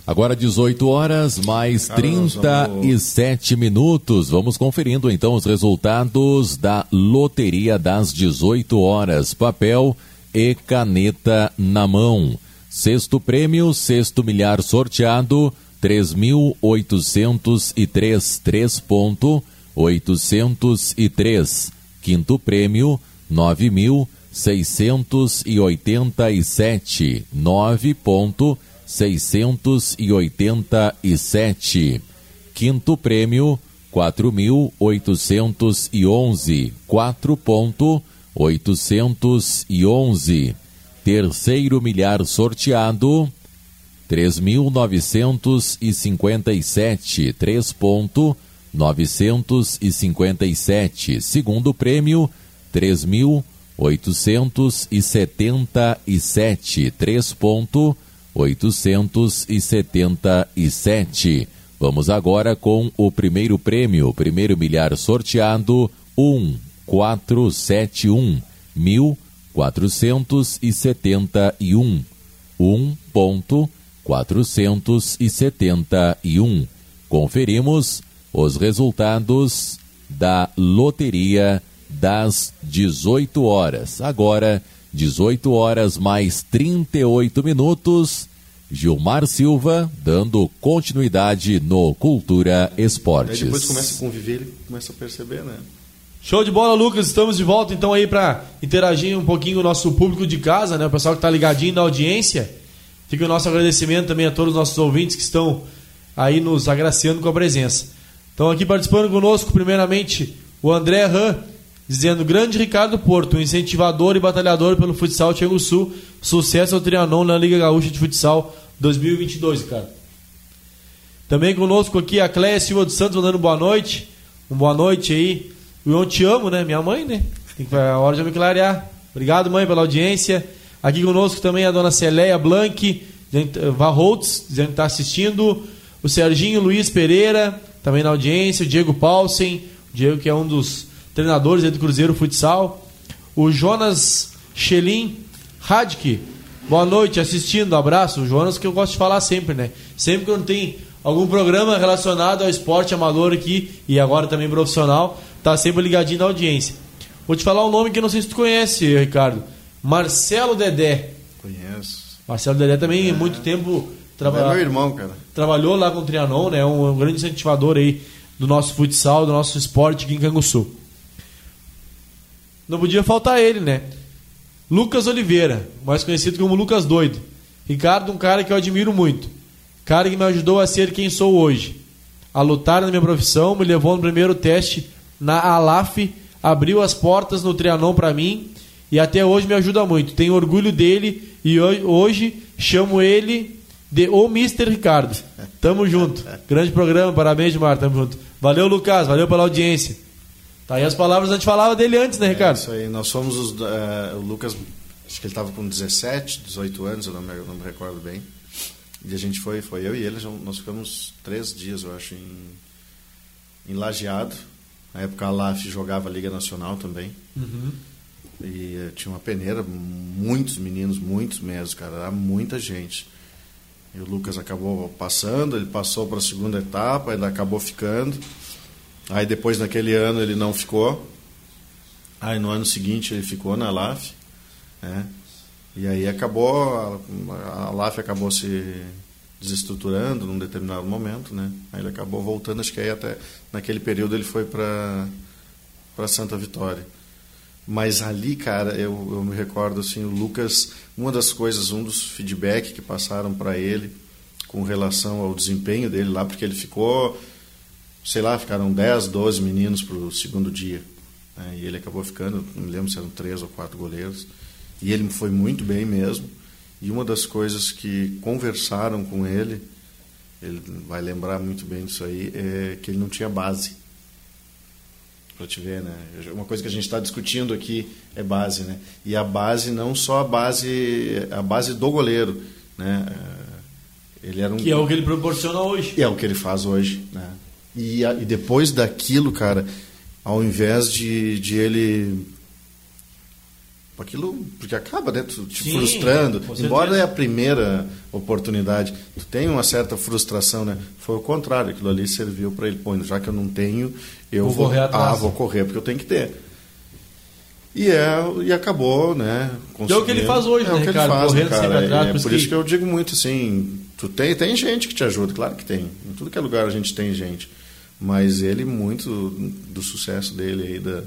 Agora 18 horas mais Cara, 37 vamos... minutos. Vamos conferindo então os resultados da loteria das 18 horas. Papel e caneta na mão. Sexto prêmio, sexto milhar sorteado, 3.803, 3.803. Quinto prêmio, 9.000 687, 9.687. Quinto prêmio, 4.811, 4.811. Terceiro milhar sorteado, 3.957, 3.957. Segundo prêmio, 3.000 877, 3.877. Vamos agora com o primeiro prêmio, primeiro milhar sorteado, 1471, 1471, 1.471. Conferimos os resultados da loteria das 18 horas. Agora, 18 horas mais 38 minutos. Gilmar Silva dando continuidade no Cultura Esportes. Aí depois começa a conviver, ele começa a perceber, né? Show de bola, Lucas. Estamos de volta então aí para interagir um pouquinho com o nosso público de casa, né? O pessoal que está ligadinho na audiência. Fica o nosso agradecimento também a todos os nossos ouvintes que estão aí nos agraciando com a presença. Então aqui participando conosco, primeiramente, o André Ram, dizendo: Grande Ricardo Porto, incentivador e batalhador pelo futsal Tiago Sul, sucesso ao Trianon na Liga Gaúcha de Futsal 2022, cara. Também conosco aqui a Cléia Silva dos Santos mandando boa noite. Um boa noite aí. Eu te amo, né? Minha mãe, né? Tem que a hora de me clarear. Obrigado, mãe, pela audiência. Aqui conosco também a dona Celeia Blanc, Varholtz, dizendo que está assistindo. O Serginho Luiz Pereira, também na audiência. O Diego Paulsen, o Diego que é um dos treinadores do Cruzeiro Futsal. O Jonas Schelin Radke, boa noite, assistindo, abraço. O Jonas que eu gosto de falar sempre, né? Sempre que não tem algum programa relacionado ao esporte amador aqui e agora também profissional, tá sempre ligadinho na audiência. Vou te falar um nome que não sei se tu conhece, Ricardo. Marcelo Dedé. Conheço. Marcelo Dedé também, é. muito tempo trabalhou. É meu irmão, cara. Trabalhou lá com o Trianon, né? Um, um grande incentivador aí do nosso futsal, do nosso esporte aqui em Canguçu. Não podia faltar ele, né? Lucas Oliveira, mais conhecido como Lucas Doido. Ricardo, um cara que eu admiro muito. Cara que me ajudou a ser quem sou hoje. A lutar na minha profissão, me levou no primeiro teste na Alaf, abriu as portas no Trianon para mim e até hoje me ajuda muito. Tenho orgulho dele e hoje chamo ele de O Mr. Ricardo. Tamo junto. Grande programa, parabéns, Mar, tamo junto. Valeu, Lucas, valeu pela audiência. Tá aí as palavras, a gente falava dele antes, né, Ricardo? É isso aí, nós somos os. Uh, o Lucas acho que ele estava com 17, 18 anos, eu não me, não me recordo bem. E a gente foi, foi eu e ele, nós ficamos três dias, eu acho, em, em Lajeado. Na época a LAF jogava a Liga Nacional também. Uhum. E uh, tinha uma peneira, muitos meninos, muitos mesmo, cara, era muita gente. E o Lucas acabou passando, ele passou para a segunda etapa, ele acabou ficando. Aí depois naquele ano ele não ficou. Aí no ano seguinte ele ficou na LAF. Né? E aí acabou, a, a LAF acabou se desestruturando num determinado momento, né? Aí ele acabou voltando, acho que aí até naquele período ele foi para para Santa Vitória. Mas ali, cara, eu, eu me recordo assim, o Lucas, uma das coisas, um dos feedback que passaram para ele com relação ao desempenho dele lá, porque ele ficou, sei lá, ficaram 10, 12 meninos para o segundo dia. Né? E ele acabou ficando, não me lembro se eram três ou quatro goleiros. E ele foi muito bem mesmo. E uma das coisas que conversaram com ele, ele vai lembrar muito bem disso aí, é que ele não tinha base. Para te ver, né? Uma coisa que a gente está discutindo aqui é base, né? E a base não só a base, a base do goleiro, né? Ele era um que é o que ele proporciona hoje. É o que ele faz hoje, né? E, e depois daquilo, cara, ao invés de, de ele aquilo porque acaba né? Tu, te Sim, frustrando. embora é a primeira oportunidade tu tem uma certa frustração né? Foi o contrário aquilo ali serviu para ele. Pô já que eu não tenho eu vou, vou correr atrás. ah vou correr porque eu tenho que ter. E é e acabou né? É o que ele faz hoje é né, o que Ricardo? ele faz né, cara? atrás, é, por isso que eu digo muito assim tu tem tem gente que te ajuda claro que tem. Em tudo que é lugar a gente tem gente. Mas ele muito do sucesso dele aí da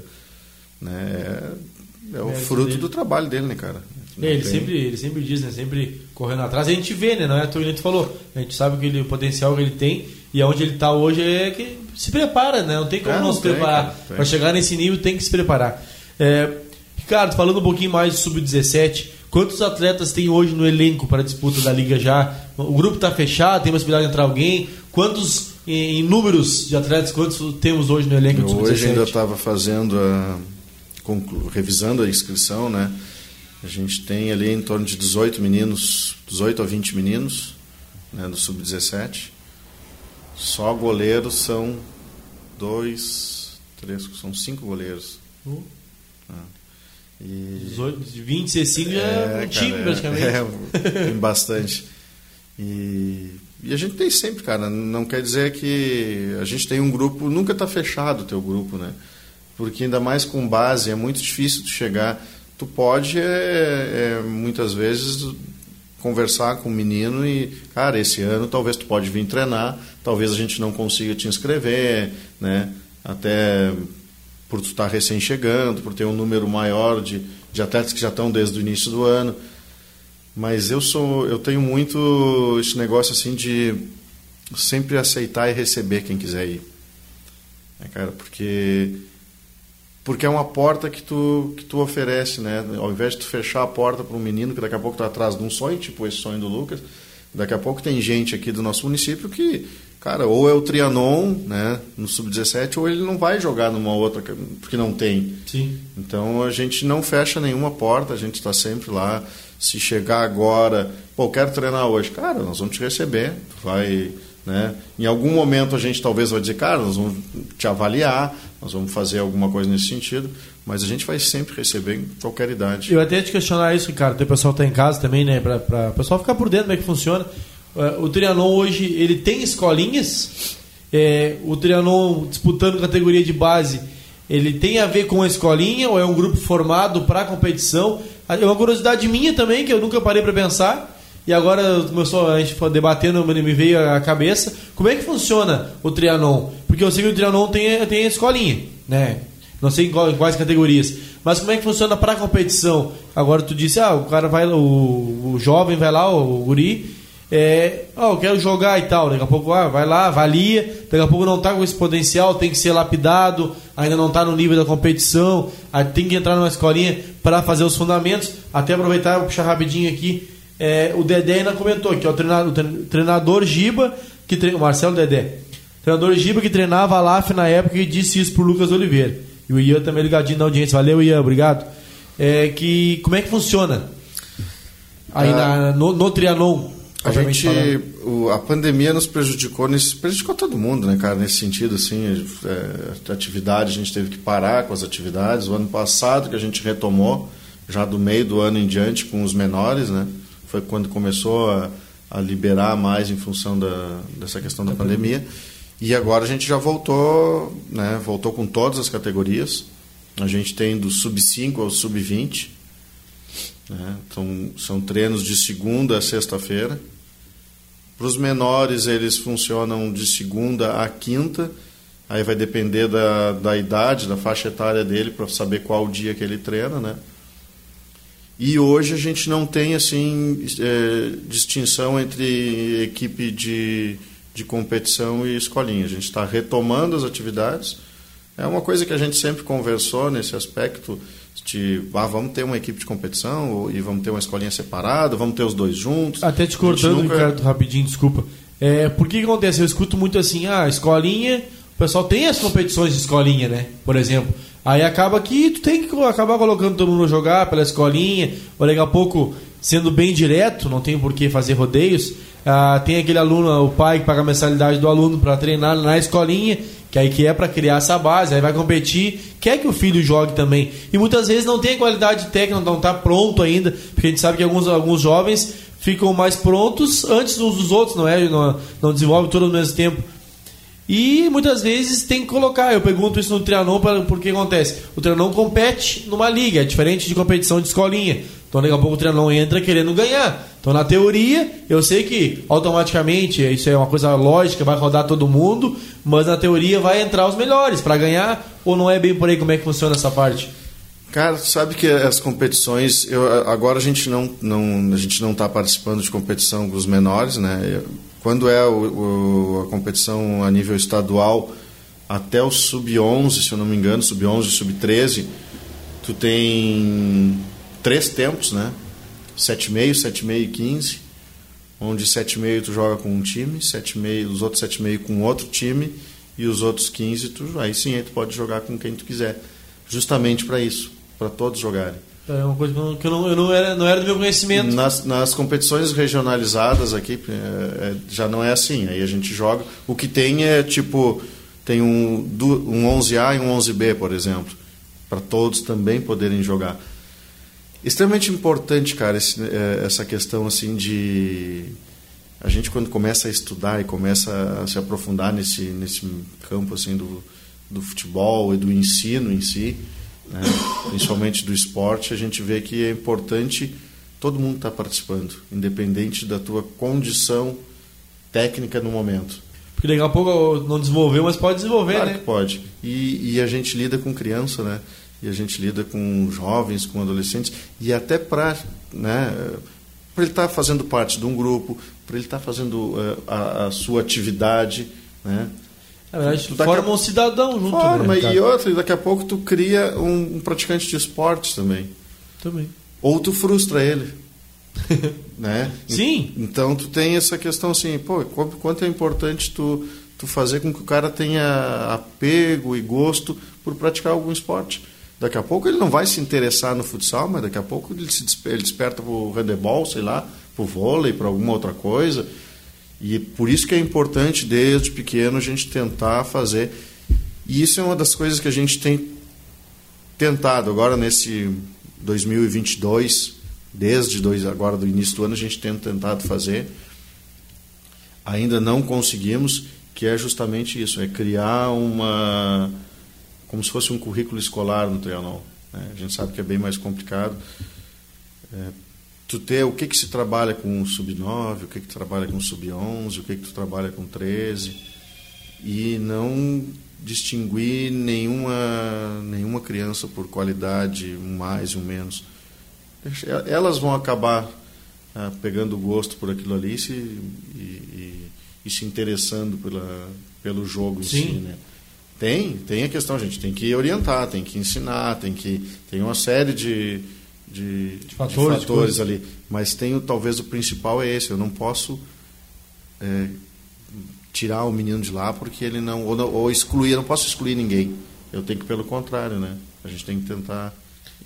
né é, é o fruto dele. do trabalho dele né cara? É, ele sempre ele sempre diz né sempre correndo atrás. A gente vê né não é? A tu falou a gente sabe que ele, o potencial que ele tem e aonde ele está hoje é que se prepara né? Não tem como é, não, não se tem, preparar. para chegar nesse nível tem que se preparar. É, Ricardo falando um pouquinho mais de sub 17 Quantos atletas tem hoje no elenco para a disputa da liga já? O grupo está fechado, tem possibilidade de entrar alguém? Quantos em, números de atletas, quantos temos hoje no elenco do Hoje ainda estava fazendo a, revisando a inscrição, né? A gente tem ali em torno de 18 meninos, 18 a 20 meninos, né, do sub-17. Só goleiros são dois, três, são cinco goleiros. Uh. Ah. E... 18, 20, 65 já é, é um time, cara, praticamente. É, tem bastante. E e a gente tem sempre, cara. Não quer dizer que a gente tem um grupo, nunca está fechado o teu grupo, né? Porque ainda mais com base é muito difícil tu chegar. Tu pode, é, é, muitas vezes, conversar com o menino e, cara, esse ano talvez tu pode vir treinar, talvez a gente não consiga te inscrever, né? Até por tu estar tá recém chegando, por ter um número maior de, de atletas que já estão desde o início do ano. Mas eu sou, eu tenho muito esse negócio assim de sempre aceitar e receber quem quiser ir, é, cara, porque porque é uma porta que tu que tu oferece, né? Ao invés de tu fechar a porta para um menino que daqui a pouco está atrás de um sonho, tipo esse sonho do Lucas, daqui a pouco tem gente aqui do nosso município que cara, ou é o Trianon, né, no sub-17, ou ele não vai jogar numa outra, porque não tem. Sim. Então a gente não fecha nenhuma porta, a gente está sempre lá se chegar agora, pô, quero treinar hoje, cara, nós vamos te receber, tu vai, né? Em algum momento a gente talvez vai dizer, cara, nós vamos te avaliar, nós vamos fazer alguma coisa nesse sentido, mas a gente vai sempre receber em qualquer idade. Eu até ia te questionar isso, Ricardo, o pessoal está em casa também, né, para o pessoal ficar por dentro como é que funciona. É, o Trianon hoje, ele tem escolinhas, é, o Trianon disputando categoria de base, ele tem a ver com a escolinha ou é um grupo formado para competição? É uma curiosidade minha também, que eu nunca parei para pensar. E agora começou a gente debatendo, me veio a cabeça. Como é que funciona o Trianon? Porque eu sei que o Trianon tem, tem escolinha, né? Não sei em quais categorias. Mas como é que funciona para competição? Agora tu disse, ah, o cara vai, o, o jovem vai lá, o guri, é, oh, eu quero jogar e tal. Daqui a pouco ah, vai lá, avalia. Daqui a pouco não está com esse potencial, tem que ser lapidado, ainda não está no nível da competição, tem que entrar numa escolinha para fazer os fundamentos. Até aproveitar, puxar rapidinho aqui. É, o Dedé ainda comentou que é o treinador, o treinador Giba, que o Marcelo Dedé, treinador Giba que treinava a LAF na época e disse isso pro Lucas Oliveira. E o Ian também ligadinho na audiência. Valeu, Ian, obrigado. é que como é que funciona aí ah, na, no, no Trianon? A gente, o, a pandemia nos prejudicou, nesse, prejudicou todo mundo, né, cara, nesse sentido, assim, é, atividade, a gente teve que parar com as atividades. O ano passado que a gente retomou, já do meio do ano em diante com os menores, né, foi quando começou a, a liberar mais em função da, dessa questão da é pandemia. E agora a gente já voltou, né, voltou com todas as categorias. A gente tem do sub-5 ao sub-20. Né, então, são treinos de segunda a sexta-feira para os menores, eles funcionam de segunda a quinta. Aí vai depender da, da idade, da faixa etária dele, para saber qual dia que ele treina, né? E hoje a gente não tem assim é, distinção entre equipe de, de competição e escolinha. A gente está retomando as atividades. É uma coisa que a gente sempre conversou nesse aspecto de ah, vamos ter uma equipe de competição e vamos ter uma escolinha separada, vamos ter os dois juntos. Até te cortando, nunca... Ricardo, rapidinho, desculpa. É, por que, que acontece? Eu escuto muito assim, ah, escolinha, o pessoal tem as competições de escolinha, né? Por exemplo. Aí acaba que tu tem que acabar colocando todo mundo jogar pela escolinha, ou daqui a pouco, sendo bem direto, não tem por que fazer rodeios. Ah, tem aquele aluno, o pai que paga a mensalidade do aluno para treinar na escolinha, que aí que é para criar essa base, aí vai competir, quer que o filho jogue também. E muitas vezes não tem qualidade técnica, não está pronto ainda, porque a gente sabe que alguns, alguns jovens ficam mais prontos antes uns dos outros, não é? Não, não desenvolve tudo ao mesmo tempo. E muitas vezes tem que colocar. Eu pergunto isso no Trianon porque acontece. O Trianon compete numa liga, é diferente de competição de escolinha. Então daqui a pouco o Trianon entra querendo ganhar. Então na teoria, eu sei que automaticamente isso é uma coisa lógica, vai rodar todo mundo, mas na teoria vai entrar os melhores para ganhar ou não é bem por aí como é que funciona essa parte? Cara, sabe que as competições, eu, agora a gente não, não a gente não está participando de competição com os menores, né? Quando é o, o, a competição a nível estadual, até o sub-11, se eu não me engano, sub-11 e sub-13, tu tem três tempos, né? 7,5, 7,5 e 15, onde 7,5 tu joga com um time, 7,5, os outros 7,5 com outro time e os outros 15 tu aí sim aí tu pode jogar com quem tu quiser, justamente para isso, para todos jogarem. É uma coisa que eu não, eu não, era, não era do meu conhecimento. Nas, nas competições regionalizadas aqui, é, é, já não é assim. Aí a gente joga. O que tem é tipo. Tem um, um 11A e um 11B, por exemplo. Para todos também poderem jogar. Extremamente importante, cara, esse, é, essa questão assim de. A gente, quando começa a estudar e começa a se aprofundar nesse, nesse campo assim do, do futebol e do ensino em si né, principalmente do esporte, a gente vê que é importante todo mundo estar tá participando, independente da tua condição técnica no momento. Porque daqui a pouco não desenvolveu, mas pode desenvolver, claro né? Que pode. E, e a gente lida com criança, né? E a gente lida com jovens, com adolescentes, e até para né, ele estar tá fazendo parte de um grupo, para ele estar tá fazendo uh, a, a, sua atividade, né? Na verdade, tu forma um cidadão junto. Forma, né, e outra, e daqui a pouco tu cria um, um praticante de esportes também. Também. Ou tu frustra ele. (laughs) né? Sim. Então tu tem essa questão assim, pô, quanto é importante tu, tu fazer com que o cara tenha apego e gosto por praticar algum esporte. Daqui a pouco ele não vai se interessar no futsal, mas daqui a pouco ele se desperta, ele desperta para o handebol, sei lá, para o vôlei, para alguma outra coisa. E por isso que é importante, desde pequeno, a gente tentar fazer. E isso é uma das coisas que a gente tem tentado agora nesse 2022, desde dois, agora do início do ano, a gente tem tentado fazer. Ainda não conseguimos, que é justamente isso, é criar uma como se fosse um currículo escolar no Trianon. Né? A gente sabe que é bem mais complicado. É, tu ter o que, que se trabalha com sub-9, o que, que trabalha com sub-11, o que, que tu trabalha com 13, e não distinguir nenhuma, nenhuma criança por qualidade, um mais um menos. Elas vão acabar ah, pegando gosto por aquilo ali e se, e, e, e se interessando pela, pelo jogo em Sim. si. Né? Tem, tem a questão, gente tem que orientar, tem que ensinar, tem que tem uma série de, de, de fatores, de fatores ali. Mas tem talvez o principal é esse. Eu não posso é, tirar o menino de lá porque ele não ou, ou excluir. Eu não posso excluir ninguém. Eu tenho que pelo contrário, né? A gente tem que tentar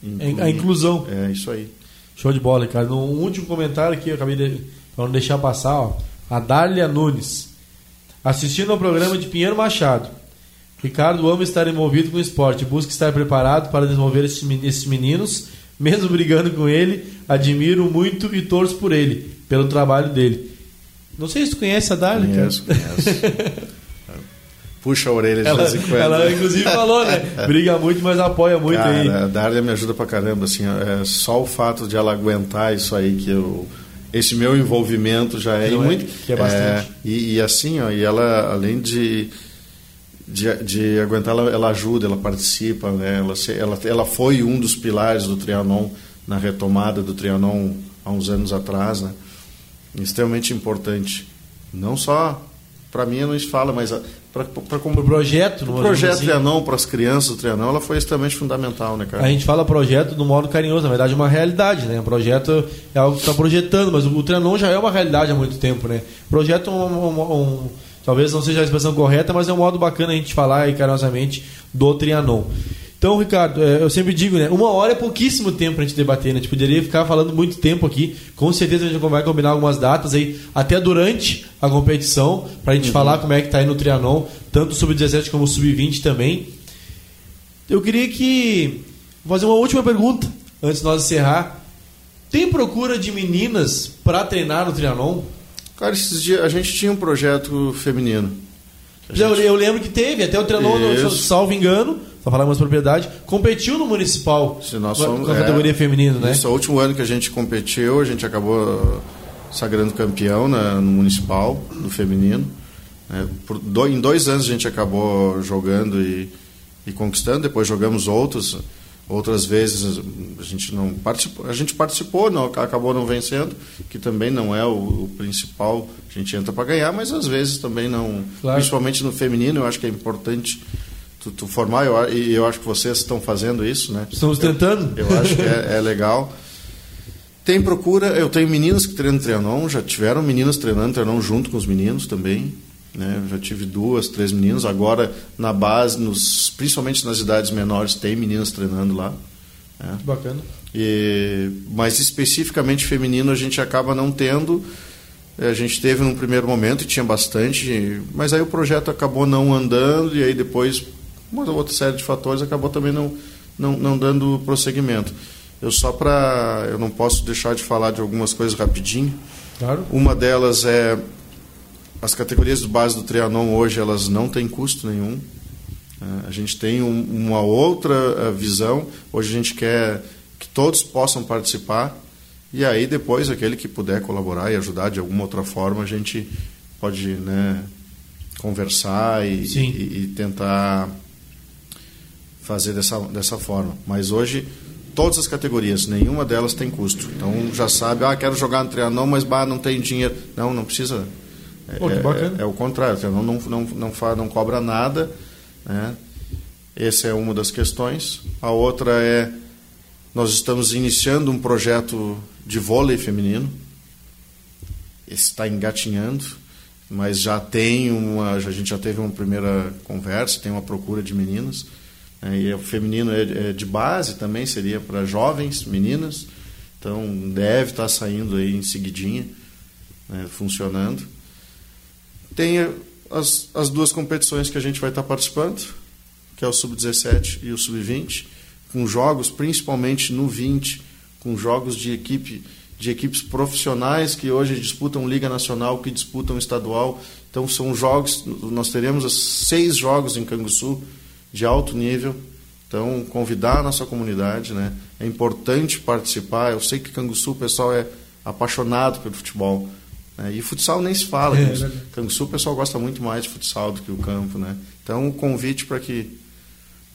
Incluir, a inclusão. É, isso aí. Show de bola, Ricardo. No último comentário aqui, eu acabei de. Pra não deixar passar, ó. A Dália Nunes. Assistindo ao programa de Pinheiro Machado. Ricardo ama estar envolvido com o esporte, busca estar preparado para desenvolver esses meninos, mesmo brigando com ele, admiro muito e torço por ele, pelo trabalho dele. Não sei se tu conhece a Darla, conheço, cara. Conheço, (laughs) Puxa a orelha de ela, vez em quando. Ela inclusive falou, né? Briga muito, mas apoia muito cara, aí. A Darla me ajuda pra caramba, assim, é só o fato de ela aguentar isso aí que eu esse meu envolvimento já é, Não muito é, que é bastante. É, e, e, assim, ó, e ela além de de, de aguentar, ela, ela, ajuda, ela participa, né? Ela, ela, ela foi um dos pilares do Trianon na retomada do Trianon há uns anos atrás, né? Extremamente importante. Não só para mim, não se fala, mas para como o projeto, o projeto assim. Trianon para as crianças do Trianon, ela foi extremamente fundamental, né, cara? A gente fala projeto no modo carinhoso, na verdade é uma realidade, né? O projeto é algo que está projetando, mas o Trianon já é uma realidade há muito tempo, né? O projeto é um, um, um Talvez não seja a expressão correta, mas é um modo bacana a gente falar carinhosamente do Trianon. Então, Ricardo, é, eu sempre digo, né? Uma hora é pouquíssimo tempo pra gente debater, né? A gente poderia ficar falando muito tempo aqui. Com certeza a gente vai combinar algumas datas aí, até durante a competição, pra gente uhum. falar como é que tá aí no Trianon, tanto o Sub-17 como o Sub-20 também. Eu queria que. Vou fazer uma última pergunta antes de nós encerrar. Tem procura de meninas para treinar no Trianon? Cara, esses dias a gente tinha um projeto feminino. Gente... Eu, eu, lembro que teve, até o treinador, salvo engano, para falar mais propriedade, competiu no municipal Se nós somos, com a categoria é, feminina, né? Isso, o último ano que a gente competiu, a gente acabou sagrando campeão né, no municipal, do feminino. É, por, do, em dois anos a gente acabou jogando e, e conquistando, depois jogamos outros Outras vezes a gente não participou, a gente participou, não, acabou não vencendo, que também não é o, o principal. A gente entra para ganhar, mas às vezes também não. Claro. Principalmente no feminino, eu acho que é importante tu, tu formar, eu, e eu acho que vocês estão fazendo isso, né? Estamos tentando. Eu, eu acho que é, é, legal. Tem procura, eu tenho meninas que treinam Trianon, já tiveram meninas treinando Trianon junto com os meninos também. Né? Já tive duas, três meninos. Agora, na base, nos, principalmente nas idades menores, tem meninas treinando lá. Né? Bacana. E, mas especificamente feminino a gente acaba não tendo. A gente teve num primeiro momento e tinha bastante, mas aí o projeto acabou não andando e aí depois uma outra série de fatores acabou também não, não, não dando prosseguimento. Eu só para eu não posso deixar de falar de algumas coisas rapidinho. Claro. Uma delas é as categorias de base do Trianon hoje elas não têm custo nenhum. É, a gente tem um, uma outra é, visão. Hoje a gente quer que todos possam participar e aí depois aquele que puder colaborar e ajudar de alguma outra forma a gente pode né, conversar e, e, e tentar fazer dessa, dessa forma. Mas hoje todas as categorias, nenhuma delas tem custo. Então já sabe, ah, quero jogar no Trianon, mas bah, não tem dinheiro. Não, não precisa Pô, bacana. É, é, o contrário, não, não, não, não, faz, não cobra nada. Né? Essa é uma das questões. A outra é, nós estamos iniciando um projeto de vôlei feminino. Está engatinhando, mas já tem uma, a gente já teve uma primeira conversa, tem uma procura de meninas. Né? E o feminino é, é de base também, seria para jovens, meninas. Então deve estar saindo aí em seguidinha, né? funcionando tem as, as duas competições que a gente vai estar participando, que é o Sub-17 e o Sub-20, com jogos, principalmente no 20, com jogos de equipe de equipes profissionais que hoje disputam Liga Nacional, que disputam estadual. Então são jogos, nós teremos seis jogos em Canguçu de alto nível. Então convidar a nossa comunidade, né? É importante participar. Eu sei que Canguçu o pessoal é apaixonado pelo futebol. Né? E futsal nem se fala. É, Canguçu o pessoal gosta muito mais de futsal do que o campo. Né? Então, o um convite para que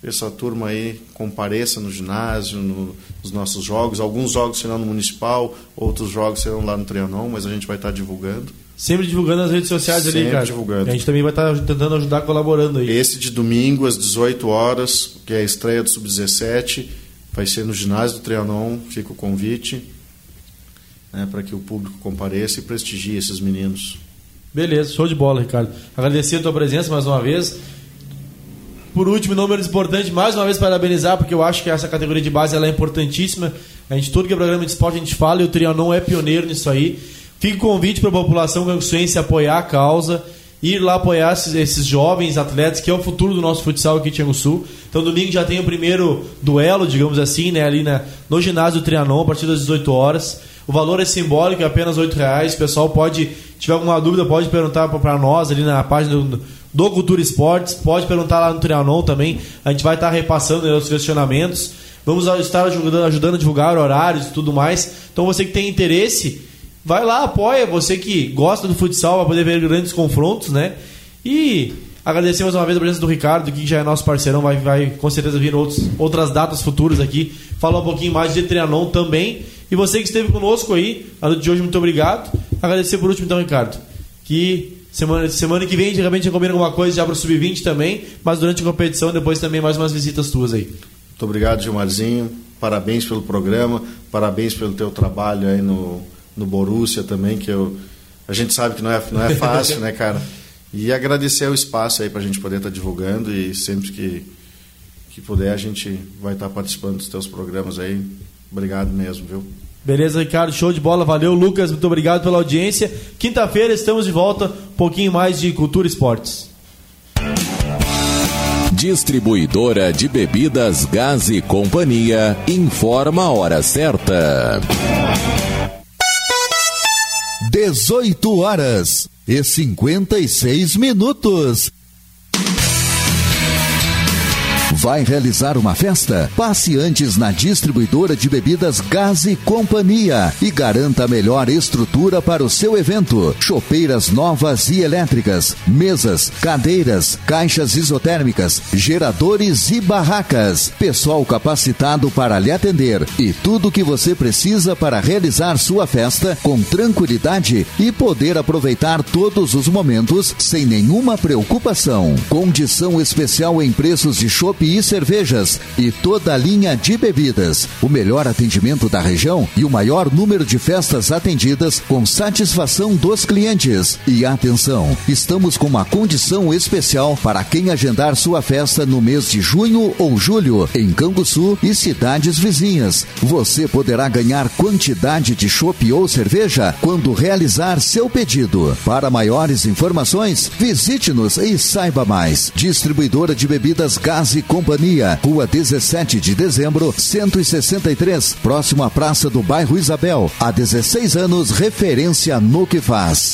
essa turma aí compareça no ginásio, no, nos nossos jogos. Alguns jogos serão no Municipal, outros jogos serão lá no Trianon, mas a gente vai estar divulgando. Sempre divulgando nas redes sociais Sempre ali, cara. divulgando. E a gente também vai estar tentando ajudar colaborando aí. Esse de domingo, às 18 horas, que é a estreia do Sub-17, vai ser no ginásio do Trianon, fica o convite né, para que o público compareça e prestigie esses meninos. Beleza, show de bola, Ricardo. Agradecer a tua presença mais uma vez. por último, não menos importante, mais uma vez parabenizar, porque eu acho que essa categoria de base ela é importantíssima. A gente, tudo que é programa de esporte, a gente fala e o Trianon é pioneiro nisso aí. Fica o convite para a população canguçuense apoiar a causa, ir lá apoiar esses, esses, jovens atletas, que é o futuro do nosso futsal aqui em Sul. Então, domingo já tem o primeiro duelo, digamos assim, né, ali na, no ginásio Trianon, a partir das 18 horas. O valor é simbólico, é apenas R$ reais. O pessoal pode, tiver alguma dúvida, pode perguntar para nós ali na página do, do Cultura Esportes. Pode perguntar lá no Trianon também. A gente vai estar repassando os questionamentos. Vamos estar ajudando, ajudando a divulgar horários e tudo mais. Então você que tem interesse, vai lá, apoia. Você que gosta do futsal, vai poder ver grandes confrontos, né? E agradecer mais uma vez a presença do Ricardo, que já é nosso parceirão, vai, vai com certeza vir outros, outras datas futuras aqui. Falar um pouquinho mais de Trianon também. E você que esteve conosco aí, a de hoje, muito obrigado. Agradecer por último, então, Ricardo. Que semana, semana que vem, de repente, combina alguma coisa já para o Sub-20 também, mas durante a competição, depois também mais umas visitas tuas aí. Muito obrigado, Gilmarzinho. Parabéns pelo programa, parabéns pelo teu trabalho aí no, no Borussia também, que eu, a gente sabe que não é, não é fácil, né, cara? E agradecer o espaço aí para a gente poder estar tá divulgando e sempre que, que puder a gente vai estar tá participando dos teus programas aí. Obrigado mesmo, viu? Beleza, Ricardo, show de bola, valeu. Lucas, muito obrigado pela audiência. Quinta-feira estamos de volta, um pouquinho mais de Cultura Esportes. Distribuidora de bebidas Gás e Companhia informa a hora certa. 18 horas e 56 minutos. Vai realizar uma festa? Passe antes na distribuidora de bebidas Gás e Companhia e garanta a melhor estrutura para o seu evento. Chopeiras novas e elétricas, mesas, cadeiras, caixas isotérmicas, geradores e barracas. Pessoal capacitado para lhe atender e tudo o que você precisa para realizar sua festa com tranquilidade e poder aproveitar todos os momentos sem nenhuma preocupação. Condição especial em preços de shopping e cervejas e toda a linha de bebidas. O melhor atendimento da região e o maior número de festas atendidas com satisfação dos clientes. E atenção, estamos com uma condição especial para quem agendar sua festa no mês de junho ou julho em Canguçu e cidades vizinhas. Você poderá ganhar quantidade de chopp ou cerveja quando realizar seu pedido. Para maiores informações, visite-nos e saiba mais. Distribuidora de bebidas Gás e Companhia, Rua 17 de Dezembro, 163, próximo à Praça do Bairro Isabel. Há 16 anos, referência no que faz.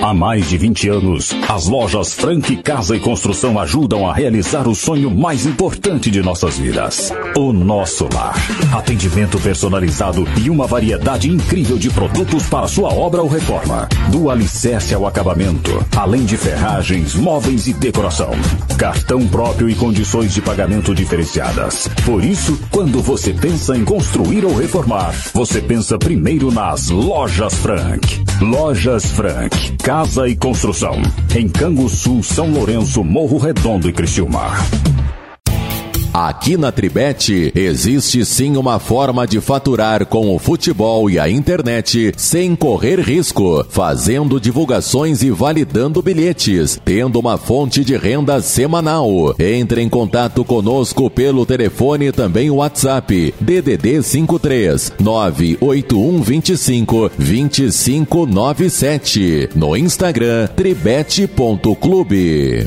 Há mais de 20 anos, as lojas Frank Casa e Construção ajudam a realizar o sonho mais importante de nossas vidas: o nosso lar. Atendimento personalizado e uma variedade incrível de produtos para sua obra ou reforma. Do alicerce ao acabamento, além de ferragens, móveis e decoração. Cartão próprio e condições de pagamento diferenciadas. Por isso, quando você pensa em construir ou reformar, você pensa primeiro nas Lojas Frank. Lojas Frank Casa e Construção. Em Canguçu, São Lourenço, Morro Redondo e Criciúma. Aqui na Tribete existe sim uma forma de faturar com o futebol e a internet sem correr risco, fazendo divulgações e validando bilhetes, tendo uma fonte de renda semanal. Entre em contato conosco pelo telefone também WhatsApp DDD 53 981 25 2597 no Instagram tribete.clube.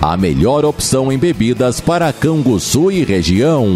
a melhor opção em bebidas para Canguçu e região.